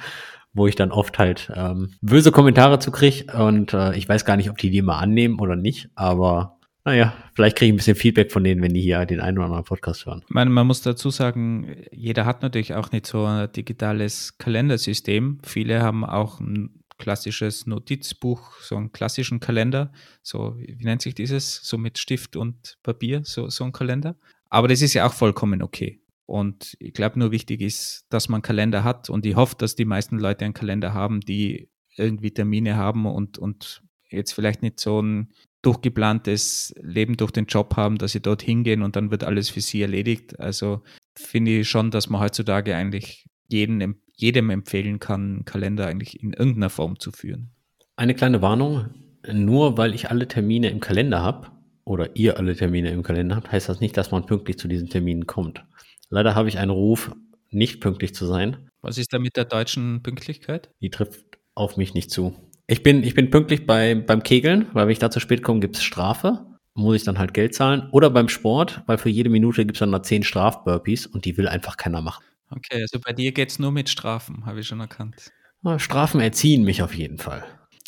wo ich dann oft halt ähm, böse Kommentare zu kriege und äh, ich weiß gar nicht, ob die die mal annehmen oder nicht, aber naja, vielleicht kriege ich ein bisschen Feedback von denen, wenn die hier den einen oder anderen Podcast hören. Meine, man muss dazu sagen, jeder hat natürlich auch nicht so ein digitales Kalendersystem. Viele haben auch ein klassisches Notizbuch, so einen klassischen Kalender. So, wie nennt sich dieses? So mit Stift und Papier, so, so ein Kalender. Aber das ist ja auch vollkommen okay. Und ich glaube, nur wichtig ist, dass man einen Kalender hat. Und ich hoffe, dass die meisten Leute einen Kalender haben, die irgendwie Termine haben und, und jetzt vielleicht nicht so ein durchgeplantes Leben durch den Job haben, dass sie dort hingehen und dann wird alles für sie erledigt. Also finde ich schon, dass man heutzutage eigentlich jeden, jedem empfehlen kann, einen Kalender eigentlich in irgendeiner Form zu führen. Eine kleine Warnung, nur weil ich alle Termine im Kalender habe oder ihr alle Termine im Kalender habt, heißt das nicht, dass man pünktlich zu diesen Terminen kommt. Leider habe ich einen Ruf, nicht pünktlich zu sein. Was ist da mit der deutschen Pünktlichkeit? Die trifft auf mich nicht zu. Ich bin, ich bin pünktlich bei, beim Kegeln, weil wenn ich da zu spät komme, gibt es Strafe. Muss ich dann halt Geld zahlen. Oder beim Sport, weil für jede Minute gibt es dann da zehn Strafburpees und die will einfach keiner machen. Okay, also bei dir geht es nur mit Strafen, habe ich schon erkannt. Strafen erziehen mich auf jeden Fall.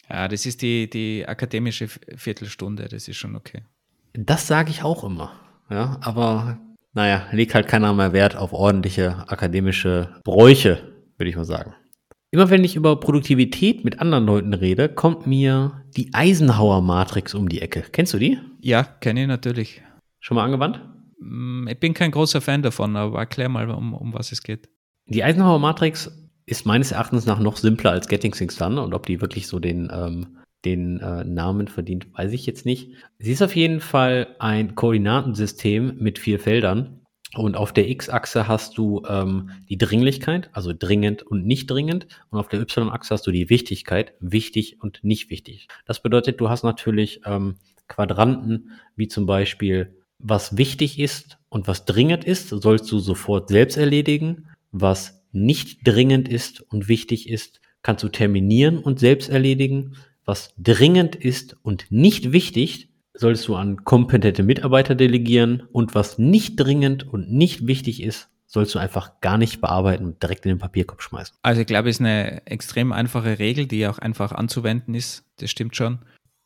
Ja, das ist die, die akademische Viertelstunde, das ist schon okay. Das sage ich auch immer. Ja, aber naja, legt halt keiner mehr Wert auf ordentliche akademische Bräuche, würde ich mal sagen. Immer wenn ich über Produktivität mit anderen Leuten rede, kommt mir die Eisenhower-Matrix um die Ecke. Kennst du die? Ja, kenne ich natürlich. Schon mal angewandt? Mm, ich bin kein großer Fan davon, aber erklär mal, um, um was es geht. Die Eisenhower-Matrix ist meines Erachtens nach noch simpler als Getting Things Done und ob die wirklich so den, ähm, den äh, Namen verdient, weiß ich jetzt nicht. Sie ist auf jeden Fall ein Koordinatensystem mit vier Feldern und auf der X-Achse hast du ähm, die Dringlichkeit, also dringend und nicht dringend. Und auf der Y-Achse hast du die Wichtigkeit, wichtig und nicht wichtig. Das bedeutet, du hast natürlich ähm, Quadranten, wie zum Beispiel, was wichtig ist und was dringend ist, sollst du sofort selbst erledigen. Was nicht dringend ist und wichtig ist, kannst du terminieren und selbst erledigen. Was dringend ist und nicht wichtig, solltest du an kompetente Mitarbeiter delegieren. Und was nicht dringend und nicht wichtig ist, sollst du einfach gar nicht bearbeiten und direkt in den Papierkorb schmeißen. Also ich glaube, es ist eine extrem einfache Regel, die auch einfach anzuwenden ist. Das stimmt schon.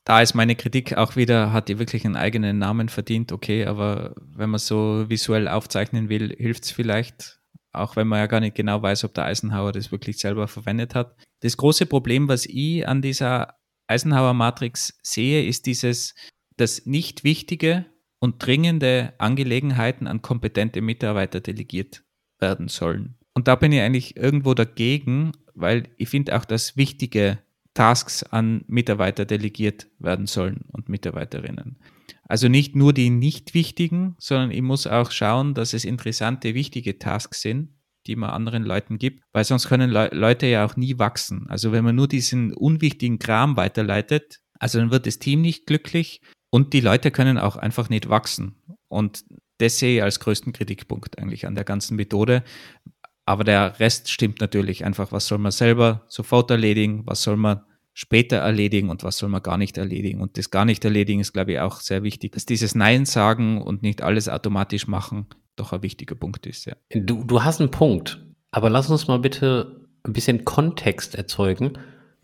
Da ist meine Kritik auch wieder, hat die wirklich einen eigenen Namen verdient, okay, aber wenn man so visuell aufzeichnen will, hilft es vielleicht auch wenn man ja gar nicht genau weiß, ob der Eisenhower das wirklich selber verwendet hat. Das große Problem, was ich an dieser Eisenhower-Matrix sehe, ist dieses, dass nicht wichtige und dringende Angelegenheiten an kompetente Mitarbeiter delegiert werden sollen. Und da bin ich eigentlich irgendwo dagegen, weil ich finde auch, dass wichtige Tasks an Mitarbeiter delegiert werden sollen und Mitarbeiterinnen. Also nicht nur die nicht wichtigen, sondern ich muss auch schauen, dass es interessante, wichtige Tasks sind, die man anderen Leuten gibt, weil sonst können Le Leute ja auch nie wachsen. Also wenn man nur diesen unwichtigen Kram weiterleitet, also dann wird das Team nicht glücklich und die Leute können auch einfach nicht wachsen. Und das sehe ich als größten Kritikpunkt eigentlich an der ganzen Methode. Aber der Rest stimmt natürlich einfach. Was soll man selber sofort erledigen? Was soll man später erledigen und was soll man gar nicht erledigen. Und das gar nicht erledigen ist, glaube ich, auch sehr wichtig, dass dieses Nein sagen und nicht alles automatisch machen doch ein wichtiger Punkt ist, ja. Du, du hast einen Punkt, aber lass uns mal bitte ein bisschen Kontext erzeugen,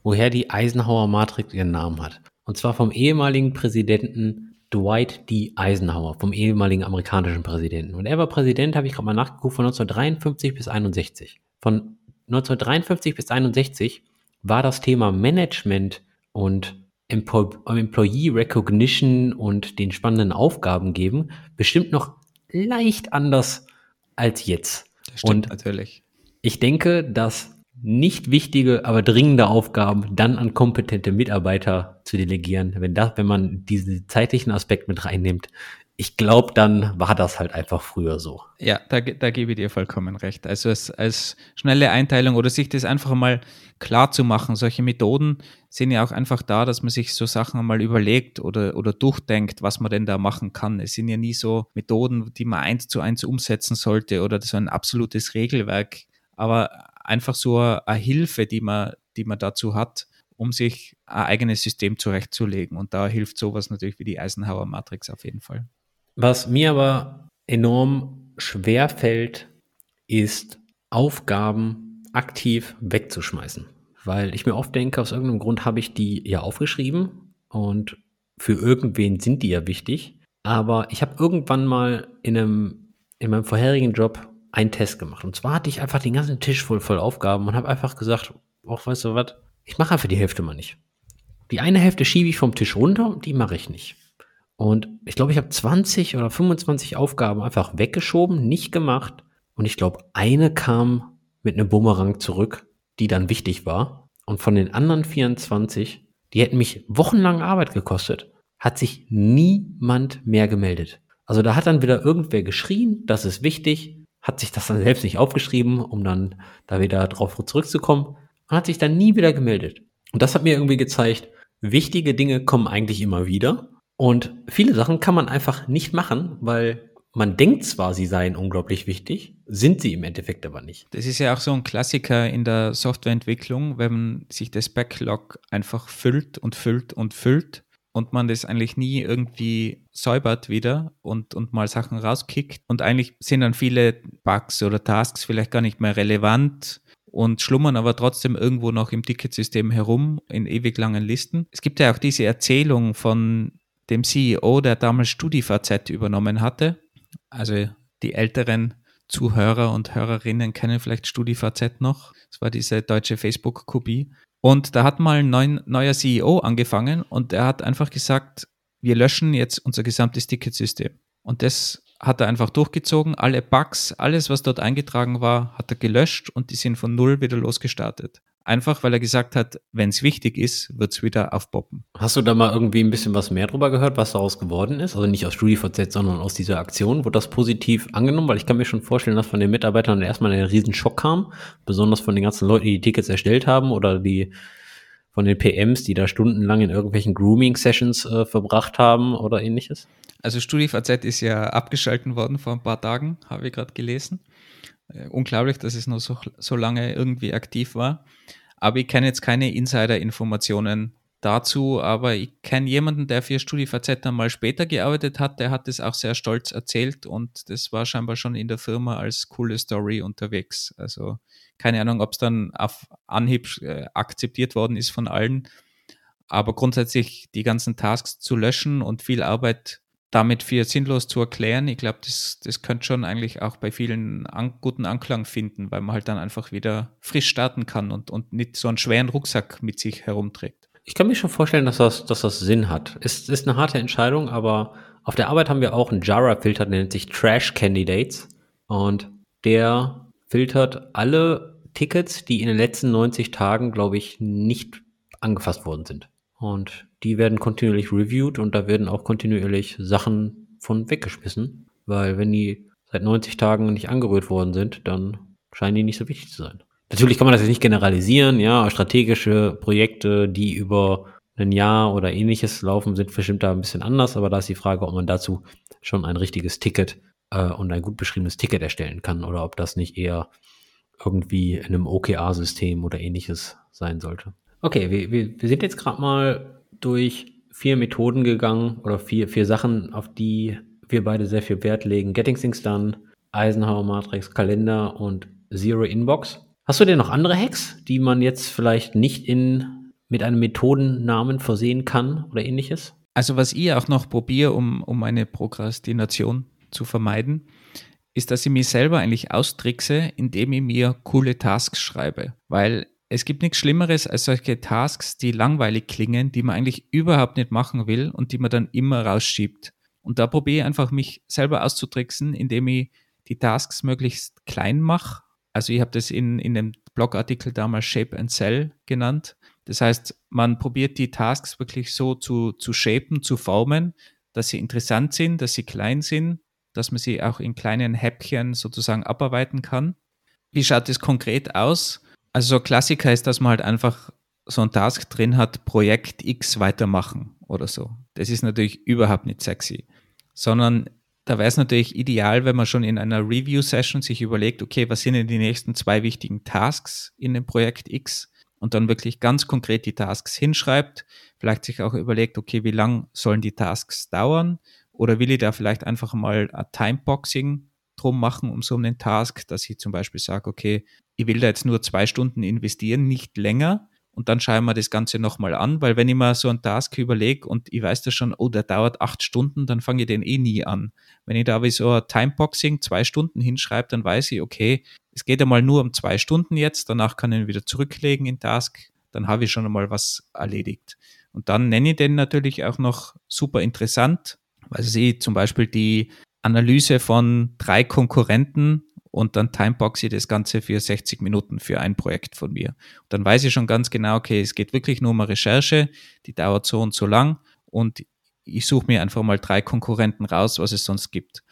woher die Eisenhower Matrix ihren Namen hat. Und zwar vom ehemaligen Präsidenten Dwight D. Eisenhower, vom ehemaligen amerikanischen Präsidenten. Und er war Präsident, habe ich gerade mal nachgeguckt, von 1953 bis 61. Von 1953 bis 61 war das Thema Management und Employee Recognition und den spannenden Aufgaben geben bestimmt noch leicht anders als jetzt. Das stimmt und natürlich. Ich denke, dass nicht wichtige, aber dringende Aufgaben dann an kompetente Mitarbeiter zu delegieren, wenn das, wenn man diesen zeitlichen Aspekt mit reinnimmt, ich glaube, dann war das halt einfach früher so. Ja, da, da gebe ich dir vollkommen recht. Also als, als schnelle Einteilung oder sich das einfach mal klar zu machen. Solche Methoden sind ja auch einfach da, dass man sich so Sachen einmal überlegt oder, oder durchdenkt, was man denn da machen kann. Es sind ja nie so Methoden, die man eins zu eins umsetzen sollte oder so ein absolutes Regelwerk, aber einfach so eine Hilfe, die man, die man dazu hat, um sich ein eigenes System zurechtzulegen. Und da hilft sowas natürlich wie die Eisenhower Matrix auf jeden Fall. Was mir aber enorm schwer fällt, ist Aufgaben aktiv wegzuschmeißen. Weil ich mir oft denke, aus irgendeinem Grund habe ich die ja aufgeschrieben und für irgendwen sind die ja wichtig. Aber ich habe irgendwann mal in, einem, in meinem vorherigen Job einen Test gemacht. Und zwar hatte ich einfach den ganzen Tisch voll, voll Aufgaben und habe einfach gesagt, auch weißt du was, ich mache einfach die Hälfte mal nicht. Die eine Hälfte schiebe ich vom Tisch runter und die mache ich nicht. Und ich glaube, ich habe 20 oder 25 Aufgaben einfach weggeschoben, nicht gemacht. Und ich glaube, eine kam mit einem Bumerang zurück, die dann wichtig war. Und von den anderen 24, die hätten mich wochenlang Arbeit gekostet, hat sich niemand mehr gemeldet. Also da hat dann wieder irgendwer geschrien, das ist wichtig, hat sich das dann selbst nicht aufgeschrieben, um dann da wieder drauf zurückzukommen und hat sich dann nie wieder gemeldet. Und das hat mir irgendwie gezeigt, wichtige Dinge kommen eigentlich immer wieder Und viele Sachen kann man einfach nicht machen, weil man denkt zwar, sie seien unglaublich wichtig, sind sie im Endeffekt aber nicht. Das ist ja auch so ein Klassiker in der Softwareentwicklung, wenn sich das Backlog einfach füllt und füllt und füllt und man das eigentlich nie irgendwie säubert wieder und, und mal Sachen rauskickt. Und eigentlich sind dann viele Bugs oder Tasks vielleicht gar nicht mehr relevant und schlummern aber trotzdem irgendwo noch im Ticketsystem herum in ewig langen Listen. Es gibt ja auch diese Erzählung von dem CEO, der damals StudiVZ übernommen hatte. Also die älteren Zuhörer und Hörerinnen kennen vielleicht StudiVZ noch. Das war diese deutsche Facebook-Kopie. Und da hat mal ein neuen, neuer CEO angefangen und er hat einfach gesagt, wir löschen jetzt unser gesamtes Ticketsystem. Und das hat er einfach durchgezogen. Alle Bugs, alles, was dort eingetragen war, hat er gelöscht und die sind von null wieder losgestartet. Einfach weil er gesagt hat, wenn es wichtig ist, wird es wieder aufpoppen. Hast du da mal irgendwie ein bisschen was mehr drüber gehört, was daraus geworden ist? Also nicht aus StudiVZ, sondern aus dieser Aktion. Wurde das positiv angenommen? Weil ich kann mir schon vorstellen, dass von den Mitarbeitern erstmal ein riesen Schock kam. Besonders von den ganzen Leuten, die die Tickets erstellt haben oder die von den PMs, die da stundenlang in irgendwelchen Grooming-Sessions äh, verbracht haben oder ähnliches? Also StudiVZ ist ja abgeschalten worden vor ein paar Tagen, habe ich gerade gelesen. Äh, unglaublich, dass es noch so, so lange irgendwie aktiv war. Aber ich kenne jetzt keine Insider-Informationen dazu, aber ich kenne jemanden, der für StudiVZ dann mal später gearbeitet hat, der hat das auch sehr stolz erzählt und das war scheinbar schon in der Firma als coole Story unterwegs. Also keine Ahnung, ob es dann auf Anhieb äh, akzeptiert worden ist von allen, aber grundsätzlich die ganzen Tasks zu löschen und viel Arbeit damit für sinnlos zu erklären, ich glaube, das, das könnte schon eigentlich auch bei vielen an, guten Anklang finden, weil man halt dann einfach wieder frisch starten kann und, und nicht so einen schweren Rucksack mit sich herumträgt. Ich kann mir schon vorstellen, dass das, dass das Sinn hat. Es ist eine harte Entscheidung, aber auf der Arbeit haben wir auch einen Jara-Filter, der nennt sich Trash Candidates. Und der filtert alle Tickets, die in den letzten 90 Tagen, glaube ich, nicht angefasst worden sind. Und die werden kontinuierlich reviewed und da werden auch kontinuierlich Sachen von weggeschmissen, weil wenn die seit 90 Tagen nicht angerührt worden sind, dann scheinen die nicht so wichtig zu sein. Natürlich kann man das jetzt nicht generalisieren, ja, strategische Projekte, die über ein Jahr oder ähnliches laufen, sind bestimmt da ein bisschen anders, aber da ist die Frage, ob man dazu schon ein richtiges Ticket äh, und ein gut beschriebenes Ticket erstellen kann oder ob das nicht eher irgendwie in einem OKR-System oder ähnliches sein sollte. Okay, wir, wir, wir sind jetzt gerade mal durch vier Methoden gegangen oder vier, vier Sachen, auf die wir beide sehr viel Wert legen. Getting Things Done, Eisenhower Matrix, Kalender und Zero Inbox. Hast du denn noch andere Hacks, die man jetzt vielleicht nicht in, mit einem Methodennamen versehen kann oder ähnliches? Also was ich auch noch probiere, um, um eine Prokrastination zu vermeiden, ist, dass ich mich selber eigentlich austrickse, indem ich mir coole Tasks schreibe. Weil es gibt nichts Schlimmeres als solche Tasks, die langweilig klingen, die man eigentlich überhaupt nicht machen will und die man dann immer rausschiebt. Und da probiere ich einfach, mich selber auszutricksen, indem ich die Tasks möglichst klein mache. Also ich habe das in, in dem Blogartikel damals Shape and Sell genannt. Das heißt, man probiert die Tasks wirklich so zu, zu shapen, zu formen, dass sie interessant sind, dass sie klein sind, dass man sie auch in kleinen Häppchen sozusagen abarbeiten kann. Wie schaut es konkret aus? Also so Klassiker ist, dass man halt einfach so ein Task drin hat, Projekt X weitermachen oder so. Das ist natürlich überhaupt nicht sexy, sondern da wäre es natürlich ideal, wenn man schon in einer Review-Session sich überlegt, okay, was sind denn die nächsten zwei wichtigen Tasks in dem Projekt X? Und dann wirklich ganz konkret die Tasks hinschreibt, vielleicht sich auch überlegt, okay, wie lang sollen die Tasks dauern? Oder will ich da vielleicht einfach mal ein Timeboxing drum machen um so einen Task, dass ich zum Beispiel sage, okay, ich will da jetzt nur zwei Stunden investieren, nicht länger. Und dann schauen wir das Ganze nochmal an, weil wenn ich mir so einen Task überlege und ich weiß das schon, oh, der dauert acht Stunden, dann fange ich den eh nie an. Wenn ich da wie so ein Timeboxing zwei Stunden hinschreibe, dann weiß ich, okay, es geht einmal nur um zwei Stunden jetzt, danach kann ich ihn wieder zurücklegen in Task, dann habe ich schon einmal was erledigt. Und dann nenne ich den natürlich auch noch super interessant, weil sie zum Beispiel die Analyse von drei Konkurrenten und dann timeboxe ich das Ganze für 60 Minuten für ein Projekt von mir. Und dann weiß ich schon ganz genau, okay, es geht wirklich nur um eine Recherche, die dauert so und so lang und ich suche mir einfach mal drei Konkurrenten raus, was es sonst gibt.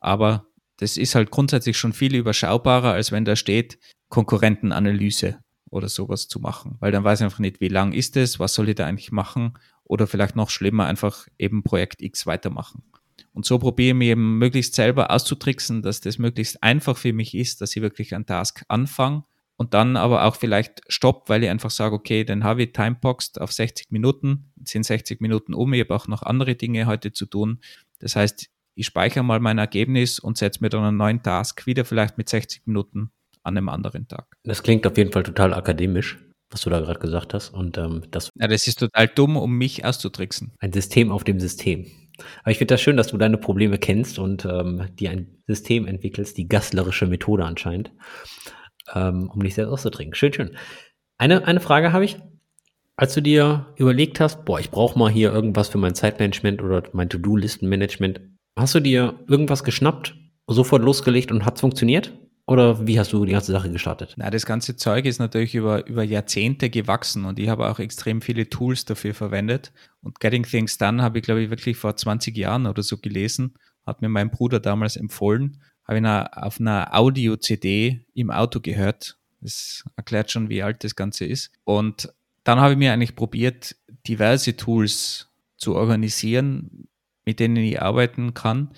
Aber das ist halt grundsätzlich schon viel überschaubarer, als wenn da steht Konkurrentenanalyse oder sowas zu machen, weil dann weiß ich einfach nicht, wie lang ist es, was soll ich da eigentlich machen oder vielleicht noch schlimmer, einfach eben Projekt X weitermachen. Und so probiere ich mir eben möglichst selber auszutricksen, dass das möglichst einfach für mich ist, dass ich wirklich einen Task anfange und dann aber auch vielleicht stopp, weil ich einfach sage, okay, dann habe ich timeboxed auf 60 Minuten, sind 60 Minuten um, ich habe auch noch andere Dinge heute zu tun. Das heißt, ich speichere mal mein Ergebnis und setze mir dann einen neuen Task wieder vielleicht mit 60 Minuten an einem anderen Tag. Das klingt auf jeden Fall total akademisch, was du da gerade gesagt hast. Und ähm, das, ja, das ist total dumm, um mich auszutricksen. Ein System auf dem System. Aber ich finde das schön, dass du deine Probleme kennst und ähm, dir ein System entwickelst, die gasslerische Methode anscheinend, ähm, um dich selbst auszutrinken. Schön, schön. Eine, eine Frage habe ich. Als du dir überlegt hast, boah, ich brauche mal hier irgendwas für mein Zeitmanagement oder mein To-Do-Listenmanagement, hast du dir irgendwas geschnappt, sofort losgelegt und hat es funktioniert? Oder wie hast du die ganze Sache gestartet? Na, das ganze Zeug ist natürlich über, über Jahrzehnte gewachsen und ich habe auch extrem viele Tools dafür verwendet. Und Getting Things Done habe ich, glaube ich, wirklich vor 20 Jahren oder so gelesen, hat mir mein Bruder damals empfohlen, habe ihn auf einer Audio-CD im Auto gehört. Das erklärt schon, wie alt das Ganze ist. Und dann habe ich mir eigentlich probiert, diverse Tools zu organisieren, mit denen ich arbeiten kann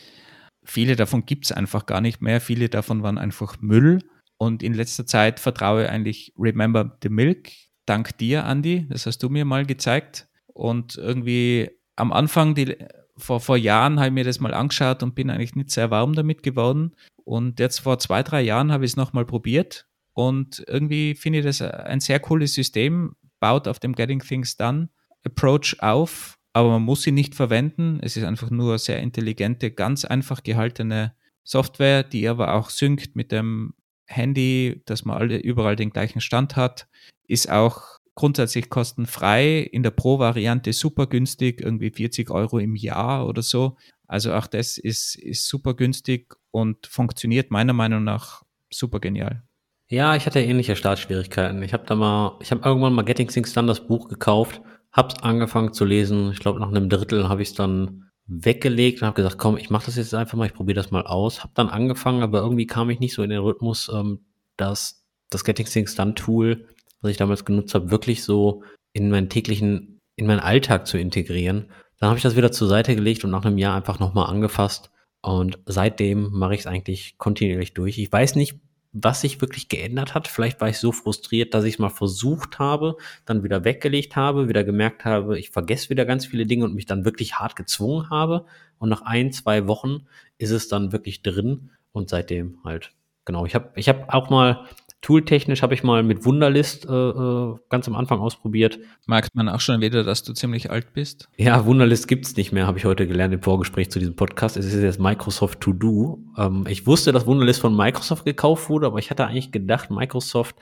Viele davon gibt es einfach gar nicht mehr. Viele davon waren einfach Müll. Und in letzter Zeit vertraue ich eigentlich Remember the Milk. Dank dir, Andy. Das hast du mir mal gezeigt. Und irgendwie am Anfang, die, vor, vor Jahren, habe ich mir das mal angeschaut und bin eigentlich nicht sehr warm damit geworden. Und jetzt vor zwei, drei Jahren habe ich es nochmal probiert. Und irgendwie finde ich das ein sehr cooles System, baut auf dem Getting Things Done Approach auf aber man muss sie nicht verwenden. Es ist einfach nur sehr intelligente, ganz einfach gehaltene Software, die aber auch synkt mit dem Handy, dass man alle, überall den gleichen Stand hat. Ist auch grundsätzlich kostenfrei, in der Pro-Variante super günstig, irgendwie 40 Euro im Jahr oder so. Also auch das ist, ist super günstig und funktioniert meiner Meinung nach super genial. Ja, ich hatte ähnliche Startschwierigkeiten. Ich habe da mal, ich habe irgendwann mal Getting Things Done das Buch gekauft hab's angefangen zu lesen. Ich glaube, nach einem Drittel habe ich es dann weggelegt und habe gesagt, komm, ich mache das jetzt einfach mal, ich probiere das mal aus. Habe dann angefangen, aber irgendwie kam ich nicht so in den Rhythmus, ähm, dass das Getting Things Done Tool, was ich damals genutzt habe, wirklich so in meinen täglichen, in meinen Alltag zu integrieren. Dann habe ich das wieder zur Seite gelegt und nach einem Jahr einfach nochmal angefasst. Und seitdem mache ich es eigentlich kontinuierlich durch. Ich weiß nicht, was sich wirklich geändert hat. Vielleicht war ich so frustriert, dass ich es mal versucht habe, dann wieder weggelegt habe, wieder gemerkt habe, ich vergesse wieder ganz viele Dinge und mich dann wirklich hart gezwungen habe. Und nach ein, zwei Wochen ist es dann wirklich drin und seitdem halt, genau. Ich habe ich hab auch mal Tooltechnisch habe ich mal mit Wunderlist äh, äh, ganz am Anfang ausprobiert. Merkt man auch schon wieder, dass du ziemlich alt bist? Ja, Wunderlist gibt's nicht mehr, habe ich heute gelernt im Vorgespräch zu diesem Podcast. Es ist jetzt Microsoft To Do. Ähm, ich wusste, dass Wunderlist von Microsoft gekauft wurde, aber ich hatte eigentlich gedacht, Microsoft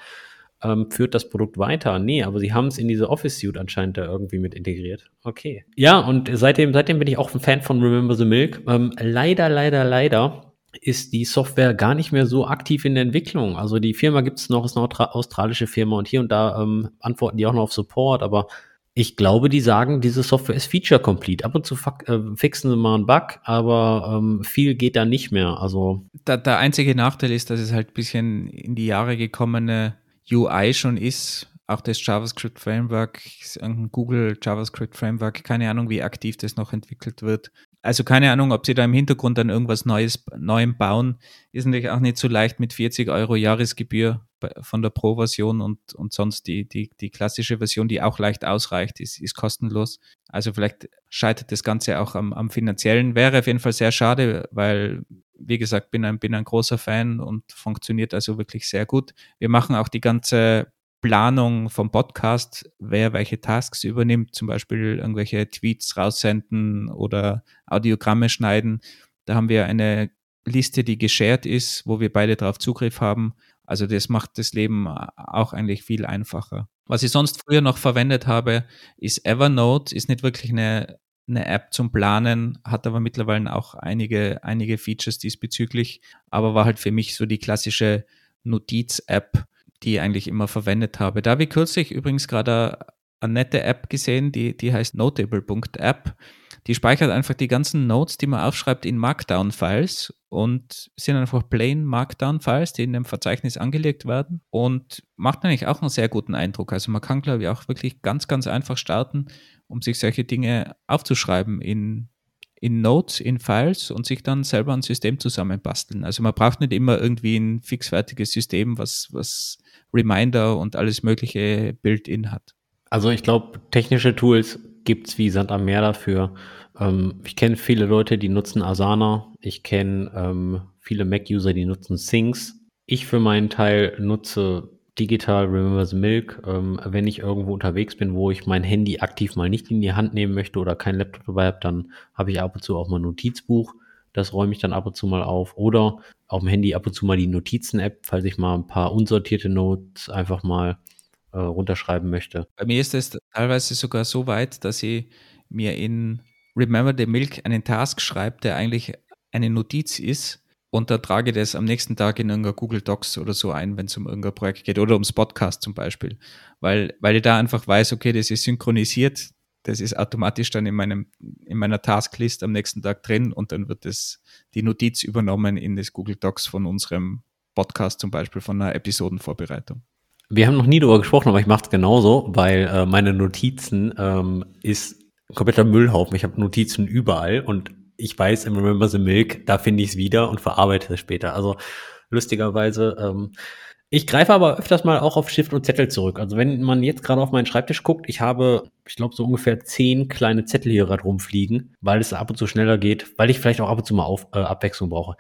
ähm, führt das Produkt weiter. Nee, aber sie haben es in diese Office Suite anscheinend da irgendwie mit integriert. Okay. Ja, und seitdem, seitdem bin ich auch ein Fan von Remember the Milk. Ähm, leider, leider, leider ist die Software gar nicht mehr so aktiv in der Entwicklung. Also die Firma gibt es noch, ist eine australische Firma und hier und da ähm, antworten die auch noch auf Support, aber ich glaube, die sagen, diese Software ist feature complete. Ab und zu äh, fixen sie mal einen Bug, aber ähm, viel geht da nicht mehr. Also der, der einzige Nachteil ist, dass es halt ein bisschen in die Jahre gekommene UI schon ist. Auch das JavaScript Framework, Google JavaScript Framework, keine Ahnung, wie aktiv das noch entwickelt wird. Also keine Ahnung, ob sie da im Hintergrund dann irgendwas Neues, Neuem bauen. Ist natürlich auch nicht so leicht mit 40 Euro Jahresgebühr von der Pro-Version und, und sonst die, die, die klassische Version, die auch leicht ausreicht, ist, ist kostenlos. Also vielleicht scheitert das Ganze auch am, am finanziellen. Wäre auf jeden Fall sehr schade, weil, wie gesagt, bin ein, bin ein großer Fan und funktioniert also wirklich sehr gut. Wir machen auch die ganze Planung vom Podcast, wer welche Tasks übernimmt, zum Beispiel irgendwelche Tweets raussenden oder Audiogramme schneiden. Da haben wir eine Liste, die geshared ist, wo wir beide darauf Zugriff haben. Also das macht das Leben auch eigentlich viel einfacher. Was ich sonst früher noch verwendet habe, ist Evernote. Ist nicht wirklich eine, eine App zum Planen, hat aber mittlerweile auch einige, einige Features diesbezüglich, aber war halt für mich so die klassische Notiz-App, die ich eigentlich immer verwendet habe. Da habe ich kürzlich übrigens gerade eine nette App gesehen, die, die heißt Notable.app. die speichert einfach die ganzen Notes, die man aufschreibt, in Markdown-Files und sind einfach plain Markdown-Files, die in dem Verzeichnis angelegt werden und macht eigentlich auch einen sehr guten Eindruck. Also man kann, glaube ich, auch wirklich ganz, ganz einfach starten, um sich solche Dinge aufzuschreiben in, in Notes, in Files und sich dann selber ein System zusammenbasteln. Also man braucht nicht immer irgendwie ein fixfertiges System, was, was Reminder und alles mögliche Build-in hat. Also ich glaube, technische Tools gibt es wie Sand am Meer dafür. Ähm, ich kenne viele Leute, die nutzen Asana. Ich kenne ähm, viele Mac-User, die nutzen Things. Ich für meinen Teil nutze digital Remember the Milk, ähm, wenn ich irgendwo unterwegs bin, wo ich mein Handy aktiv mal nicht in die Hand nehmen möchte oder kein Laptop dabei habe, dann habe ich ab und zu auch mal ein Notizbuch. Das räume ich dann ab und zu mal auf. Oder auf dem Handy ab und zu mal die Notizen-App, falls ich mal ein paar unsortierte Notes einfach mal äh, runterschreiben möchte. Bei mir ist es teilweise sogar so weit, dass ich mir in Remember the Milk einen Task schreibe, der eigentlich eine Notiz ist. Und da trage das am nächsten Tag in irgendeiner Google Docs oder so ein, wenn es um irgendein Projekt geht oder ums Podcast zum Beispiel. Weil, weil ich da einfach weiß, okay, das ist synchronisiert, das ist automatisch dann in, meinem, in meiner Tasklist am nächsten Tag drin und dann wird das, die Notiz übernommen in das Google Docs von unserem Podcast zum Beispiel, von einer Episodenvorbereitung. Wir haben noch nie darüber gesprochen, aber ich mache es genauso, weil äh, meine Notizen ähm, ist kompletter Müllhaufen. Ich habe Notizen überall und ich weiß im Remember the Milk, da finde ich es wieder und verarbeite es später. Also lustigerweise, ähm, ich greife aber öfters mal auch auf Stift und Zettel zurück. Also wenn man jetzt gerade auf meinen Schreibtisch guckt, ich habe, ich glaube, so ungefähr zehn kleine Zettel hier gerade rumfliegen, weil es ab und zu schneller geht, weil ich vielleicht auch ab und zu mal auf, äh, Abwechslung brauche.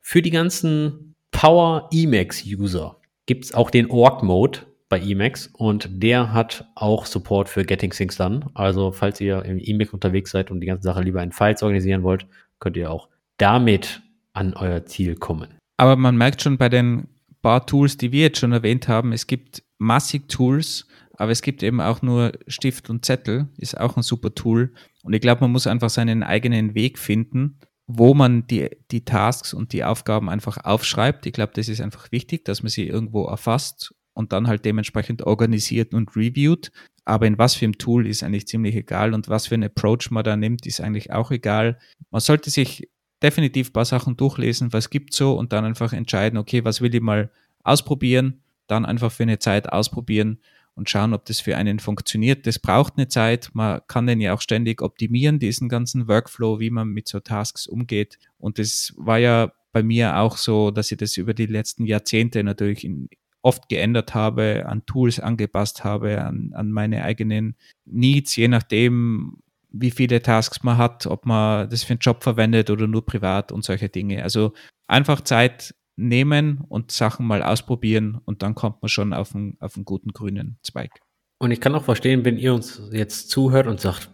Für die ganzen Power Emacs User gibt es auch den Org-Mode bei Emacs und der hat auch Support für Getting Things Done. Also falls ihr im Emacs unterwegs seid und die ganze Sache lieber in Files organisieren wollt, könnt ihr auch damit an euer Ziel kommen. Aber man merkt schon bei den paar Tools, die wir jetzt schon erwähnt haben, es gibt massig Tools, aber es gibt eben auch nur Stift und Zettel, ist auch ein super Tool. Und ich glaube, man muss einfach seinen eigenen Weg finden wo man die, die Tasks und die Aufgaben einfach aufschreibt. Ich glaube, das ist einfach wichtig, dass man sie irgendwo erfasst und dann halt dementsprechend organisiert und reviewt. Aber in was für einem Tool ist eigentlich ziemlich egal und was für einen Approach man da nimmt, ist eigentlich auch egal. Man sollte sich definitiv ein paar Sachen durchlesen, was gibt so und dann einfach entscheiden, okay, was will ich mal ausprobieren, dann einfach für eine Zeit ausprobieren und schauen, ob das für einen funktioniert. Das braucht eine Zeit. Man kann den ja auch ständig optimieren, diesen ganzen Workflow, wie man mit so Tasks umgeht. Und das war ja bei mir auch so, dass ich das über die letzten Jahrzehnte natürlich in, oft geändert habe, an Tools angepasst habe, an, an meine eigenen Needs, je nachdem, wie viele Tasks man hat, ob man das für einen Job verwendet oder nur privat und solche Dinge. Also einfach Zeit nehmen und Sachen mal ausprobieren und dann kommt man schon auf einen, auf einen guten grünen Zweig. Und ich kann auch verstehen, wenn ihr uns jetzt zuhört und sagt,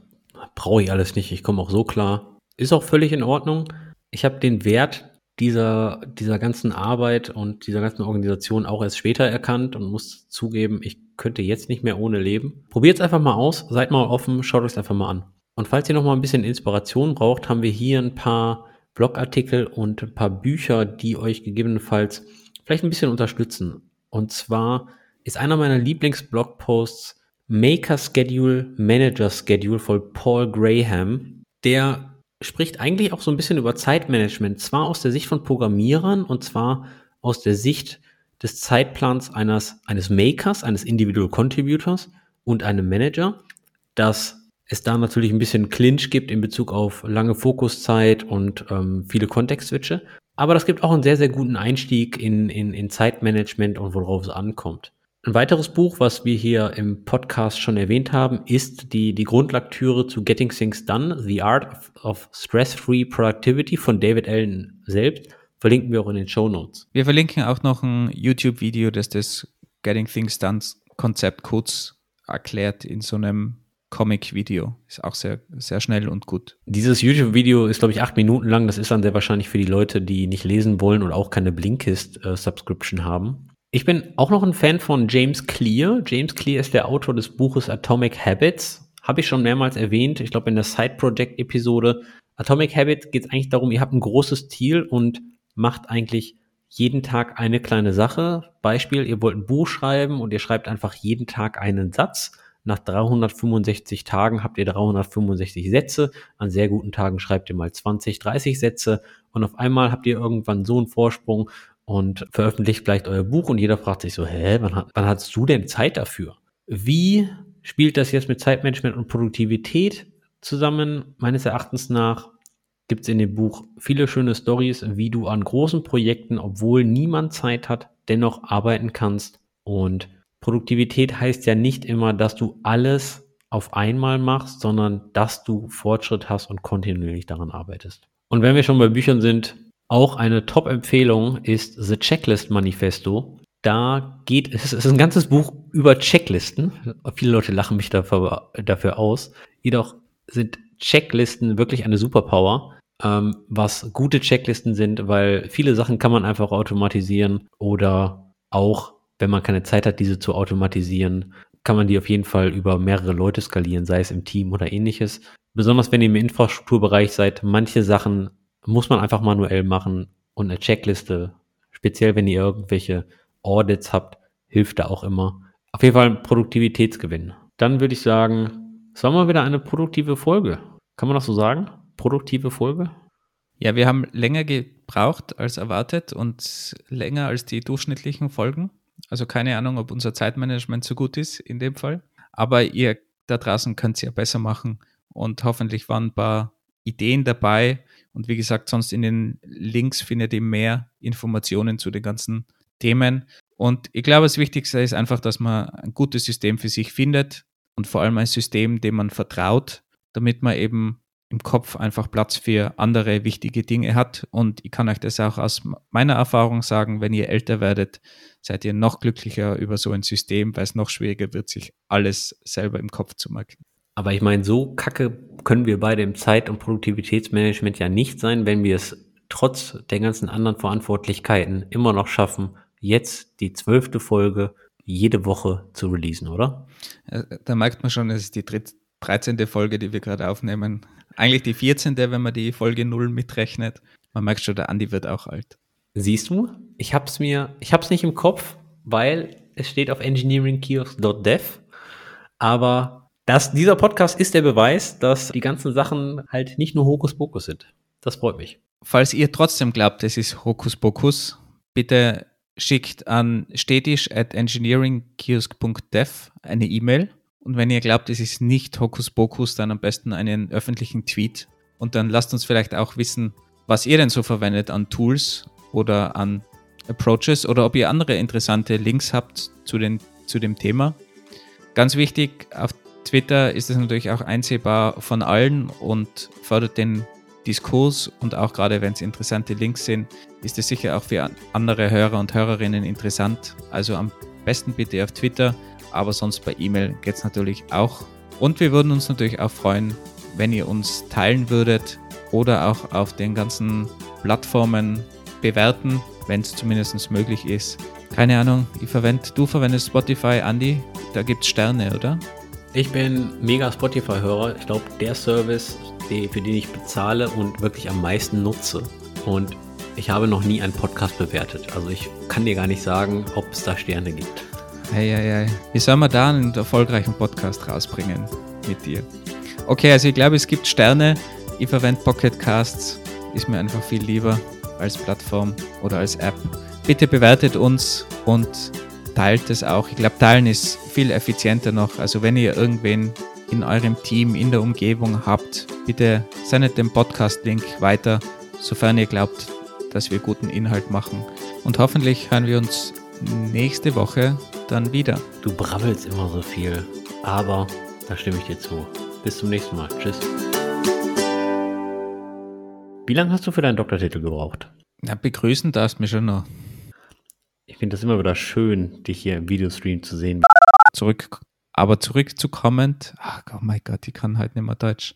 brauche ich alles nicht, ich komme auch so klar. Ist auch völlig in Ordnung. Ich habe den Wert dieser, dieser ganzen Arbeit und dieser ganzen Organisation auch erst später erkannt und muss zugeben, ich könnte jetzt nicht mehr ohne leben. Probiert es einfach mal aus, seid mal offen, schaut euch einfach mal an. Und falls ihr noch mal ein bisschen Inspiration braucht, haben wir hier ein paar Blogartikel und ein paar Bücher, die euch gegebenenfalls vielleicht ein bisschen unterstützen. Und zwar ist einer meiner Lieblingsblogposts Maker Schedule, Manager Schedule von Paul Graham. Der spricht eigentlich auch so ein bisschen über Zeitmanagement, zwar aus der Sicht von Programmierern und zwar aus der Sicht des Zeitplans eines, eines Makers, eines Individual Contributors und einem Manager, dass es da natürlich ein bisschen Clinch gibt in Bezug auf lange Fokuszeit und ähm, viele Kontextswitche. Aber das gibt auch einen sehr, sehr guten Einstieg in, in, in Zeitmanagement und worauf es ankommt. Ein weiteres Buch, was wir hier im Podcast schon erwähnt haben, ist die, die Grundlektüre zu Getting Things Done, The Art of Stress-Free Productivity von David Allen selbst. Verlinken wir auch in den Show Notes. Wir verlinken auch noch ein YouTube-Video, das das Getting Things Done Konzept kurz erklärt in so einem Comic-Video. Ist auch sehr, sehr schnell und gut. Dieses YouTube-Video ist, glaube ich, acht Minuten lang. Das ist dann sehr wahrscheinlich für die Leute, die nicht lesen wollen und auch keine Blinkist-Subscription äh, haben. Ich bin auch noch ein Fan von James Clear. James Clear ist der Autor des Buches Atomic Habits. Habe ich schon mehrmals erwähnt. Ich glaube, in der Side Project-Episode. Atomic Habits geht es eigentlich darum, ihr habt ein großes Ziel und macht eigentlich jeden Tag eine kleine Sache. Beispiel, ihr wollt ein Buch schreiben und ihr schreibt einfach jeden Tag einen Satz Nach 365 Tagen habt ihr 365 Sätze. An sehr guten Tagen schreibt ihr mal 20, 30 Sätze. Und auf einmal habt ihr irgendwann so einen Vorsprung und veröffentlicht vielleicht euer Buch und jeder fragt sich so, hä, wann, wann hast du denn Zeit dafür? Wie spielt das jetzt mit Zeitmanagement und Produktivität zusammen? Meines Erachtens nach gibt es in dem Buch viele schöne Stories, wie du an großen Projekten, obwohl niemand Zeit hat, dennoch arbeiten kannst. Und Produktivität heißt ja nicht immer, dass du alles auf einmal machst, sondern dass du Fortschritt hast und kontinuierlich daran arbeitest. Und wenn wir schon bei Büchern sind, auch eine Top-Empfehlung ist The Checklist Manifesto. Da geht, es ist ein ganzes Buch über Checklisten. Viele Leute lachen mich dafür, dafür aus. Jedoch sind Checklisten wirklich eine Superpower ähm, was gute Checklisten sind, weil viele Sachen kann man einfach automatisieren oder auch, wenn man keine Zeit hat, diese zu automatisieren, kann man die auf jeden Fall über mehrere Leute skalieren, sei es im Team oder ähnliches. Besonders wenn ihr im Infrastrukturbereich seid, manche Sachen muss man einfach manuell machen und eine Checkliste, speziell wenn ihr irgendwelche Audits habt, hilft da auch immer. Auf jeden Fall ein Produktivitätsgewinn. Dann würde ich sagen, es war mal wieder eine produktive Folge. Kann man das so sagen? produktive Folge? Ja, wir haben länger gebraucht als erwartet und länger als die durchschnittlichen Folgen. Also keine Ahnung, ob unser Zeitmanagement so gut ist in dem Fall. Aber ihr da draußen könnt es ja besser machen und hoffentlich waren ein paar Ideen dabei. Und wie gesagt, sonst in den Links findet ihr mehr Informationen zu den ganzen Themen. Und ich glaube, das Wichtigste ist einfach, dass man ein gutes System für sich findet und vor allem ein System, dem man vertraut, damit man eben im Kopf einfach Platz für andere wichtige Dinge hat. Und ich kann euch das auch aus meiner Erfahrung sagen, wenn ihr älter werdet, seid ihr noch glücklicher über so ein System, weil es noch schwieriger wird, sich alles selber im Kopf zu merken. Aber ich meine, so kacke können wir bei dem Zeit- und Produktivitätsmanagement ja nicht sein, wenn wir es trotz der ganzen anderen Verantwortlichkeiten immer noch schaffen, jetzt die zwölfte Folge jede Woche zu releasen, oder? Äh, da merkt man schon, es ist die 13. Folge, die wir gerade aufnehmen. Eigentlich die 14., wenn man die Folge 0 mitrechnet. Man merkt schon, der Andi wird auch alt. Siehst du, ich hab's mir, ich hab's nicht im Kopf, weil es steht auf engineeringkiosk.dev. Aber das, dieser Podcast ist der Beweis, dass die ganzen Sachen halt nicht nur Hokuspokus sind. Das freut mich. Falls ihr trotzdem glaubt, es ist Hokuspokus, bitte schickt an stetisch at engineeringkiosk.dev eine E-Mail und wenn ihr glaubt, es ist nicht Hokuspokus, dann am besten einen öffentlichen Tweet. Und dann lasst uns vielleicht auch wissen, was ihr denn so verwendet an Tools oder an Approaches oder ob ihr andere interessante Links habt zu, den, zu dem Thema. Ganz wichtig, auf Twitter ist es natürlich auch einsehbar von allen und fördert den Diskurs und auch gerade wenn es interessante Links sind, ist es sicher auch für andere Hörer und Hörerinnen interessant. Also am besten bitte auf Twitter aber sonst bei E-Mail geht es natürlich auch. Und wir würden uns natürlich auch freuen, wenn ihr uns teilen würdet oder auch auf den ganzen Plattformen bewerten, wenn es zumindest möglich ist. Keine Ahnung, ich verwende, du verwendest Spotify, Andy, da gibt es Sterne, oder? Ich bin mega Spotify-Hörer. Ich glaube, der Service, für den ich bezahle und wirklich am meisten nutze. Und ich habe noch nie einen Podcast bewertet. Also ich kann dir gar nicht sagen, ob es da Sterne gibt. Hey, hey, hey. Wie soll man da einen erfolgreichen Podcast rausbringen mit dir? Okay, also ich glaube, es gibt Sterne. Ich verwende Pocket Casts. Ist mir einfach viel lieber als Plattform oder als App. Bitte bewertet uns und teilt es auch. Ich glaube, teilen ist viel effizienter noch. Also wenn ihr irgendwen in eurem Team, in der Umgebung habt, bitte sendet den Podcast-Link weiter, sofern ihr glaubt, dass wir guten Inhalt machen. Und hoffentlich hören wir uns nächste Woche dann wieder. Du brabbelst immer so viel, aber da stimme ich dir zu. Bis zum nächsten Mal. Tschüss. Wie lange hast du für deinen Doktortitel gebraucht? Ja, begrüßen darfst du mich schon noch. Ich finde das immer wieder schön, dich hier im Videostream zu sehen. Zurück, aber zurückzukommen, ach oh mein Gott, ich kann halt nicht mehr Deutsch.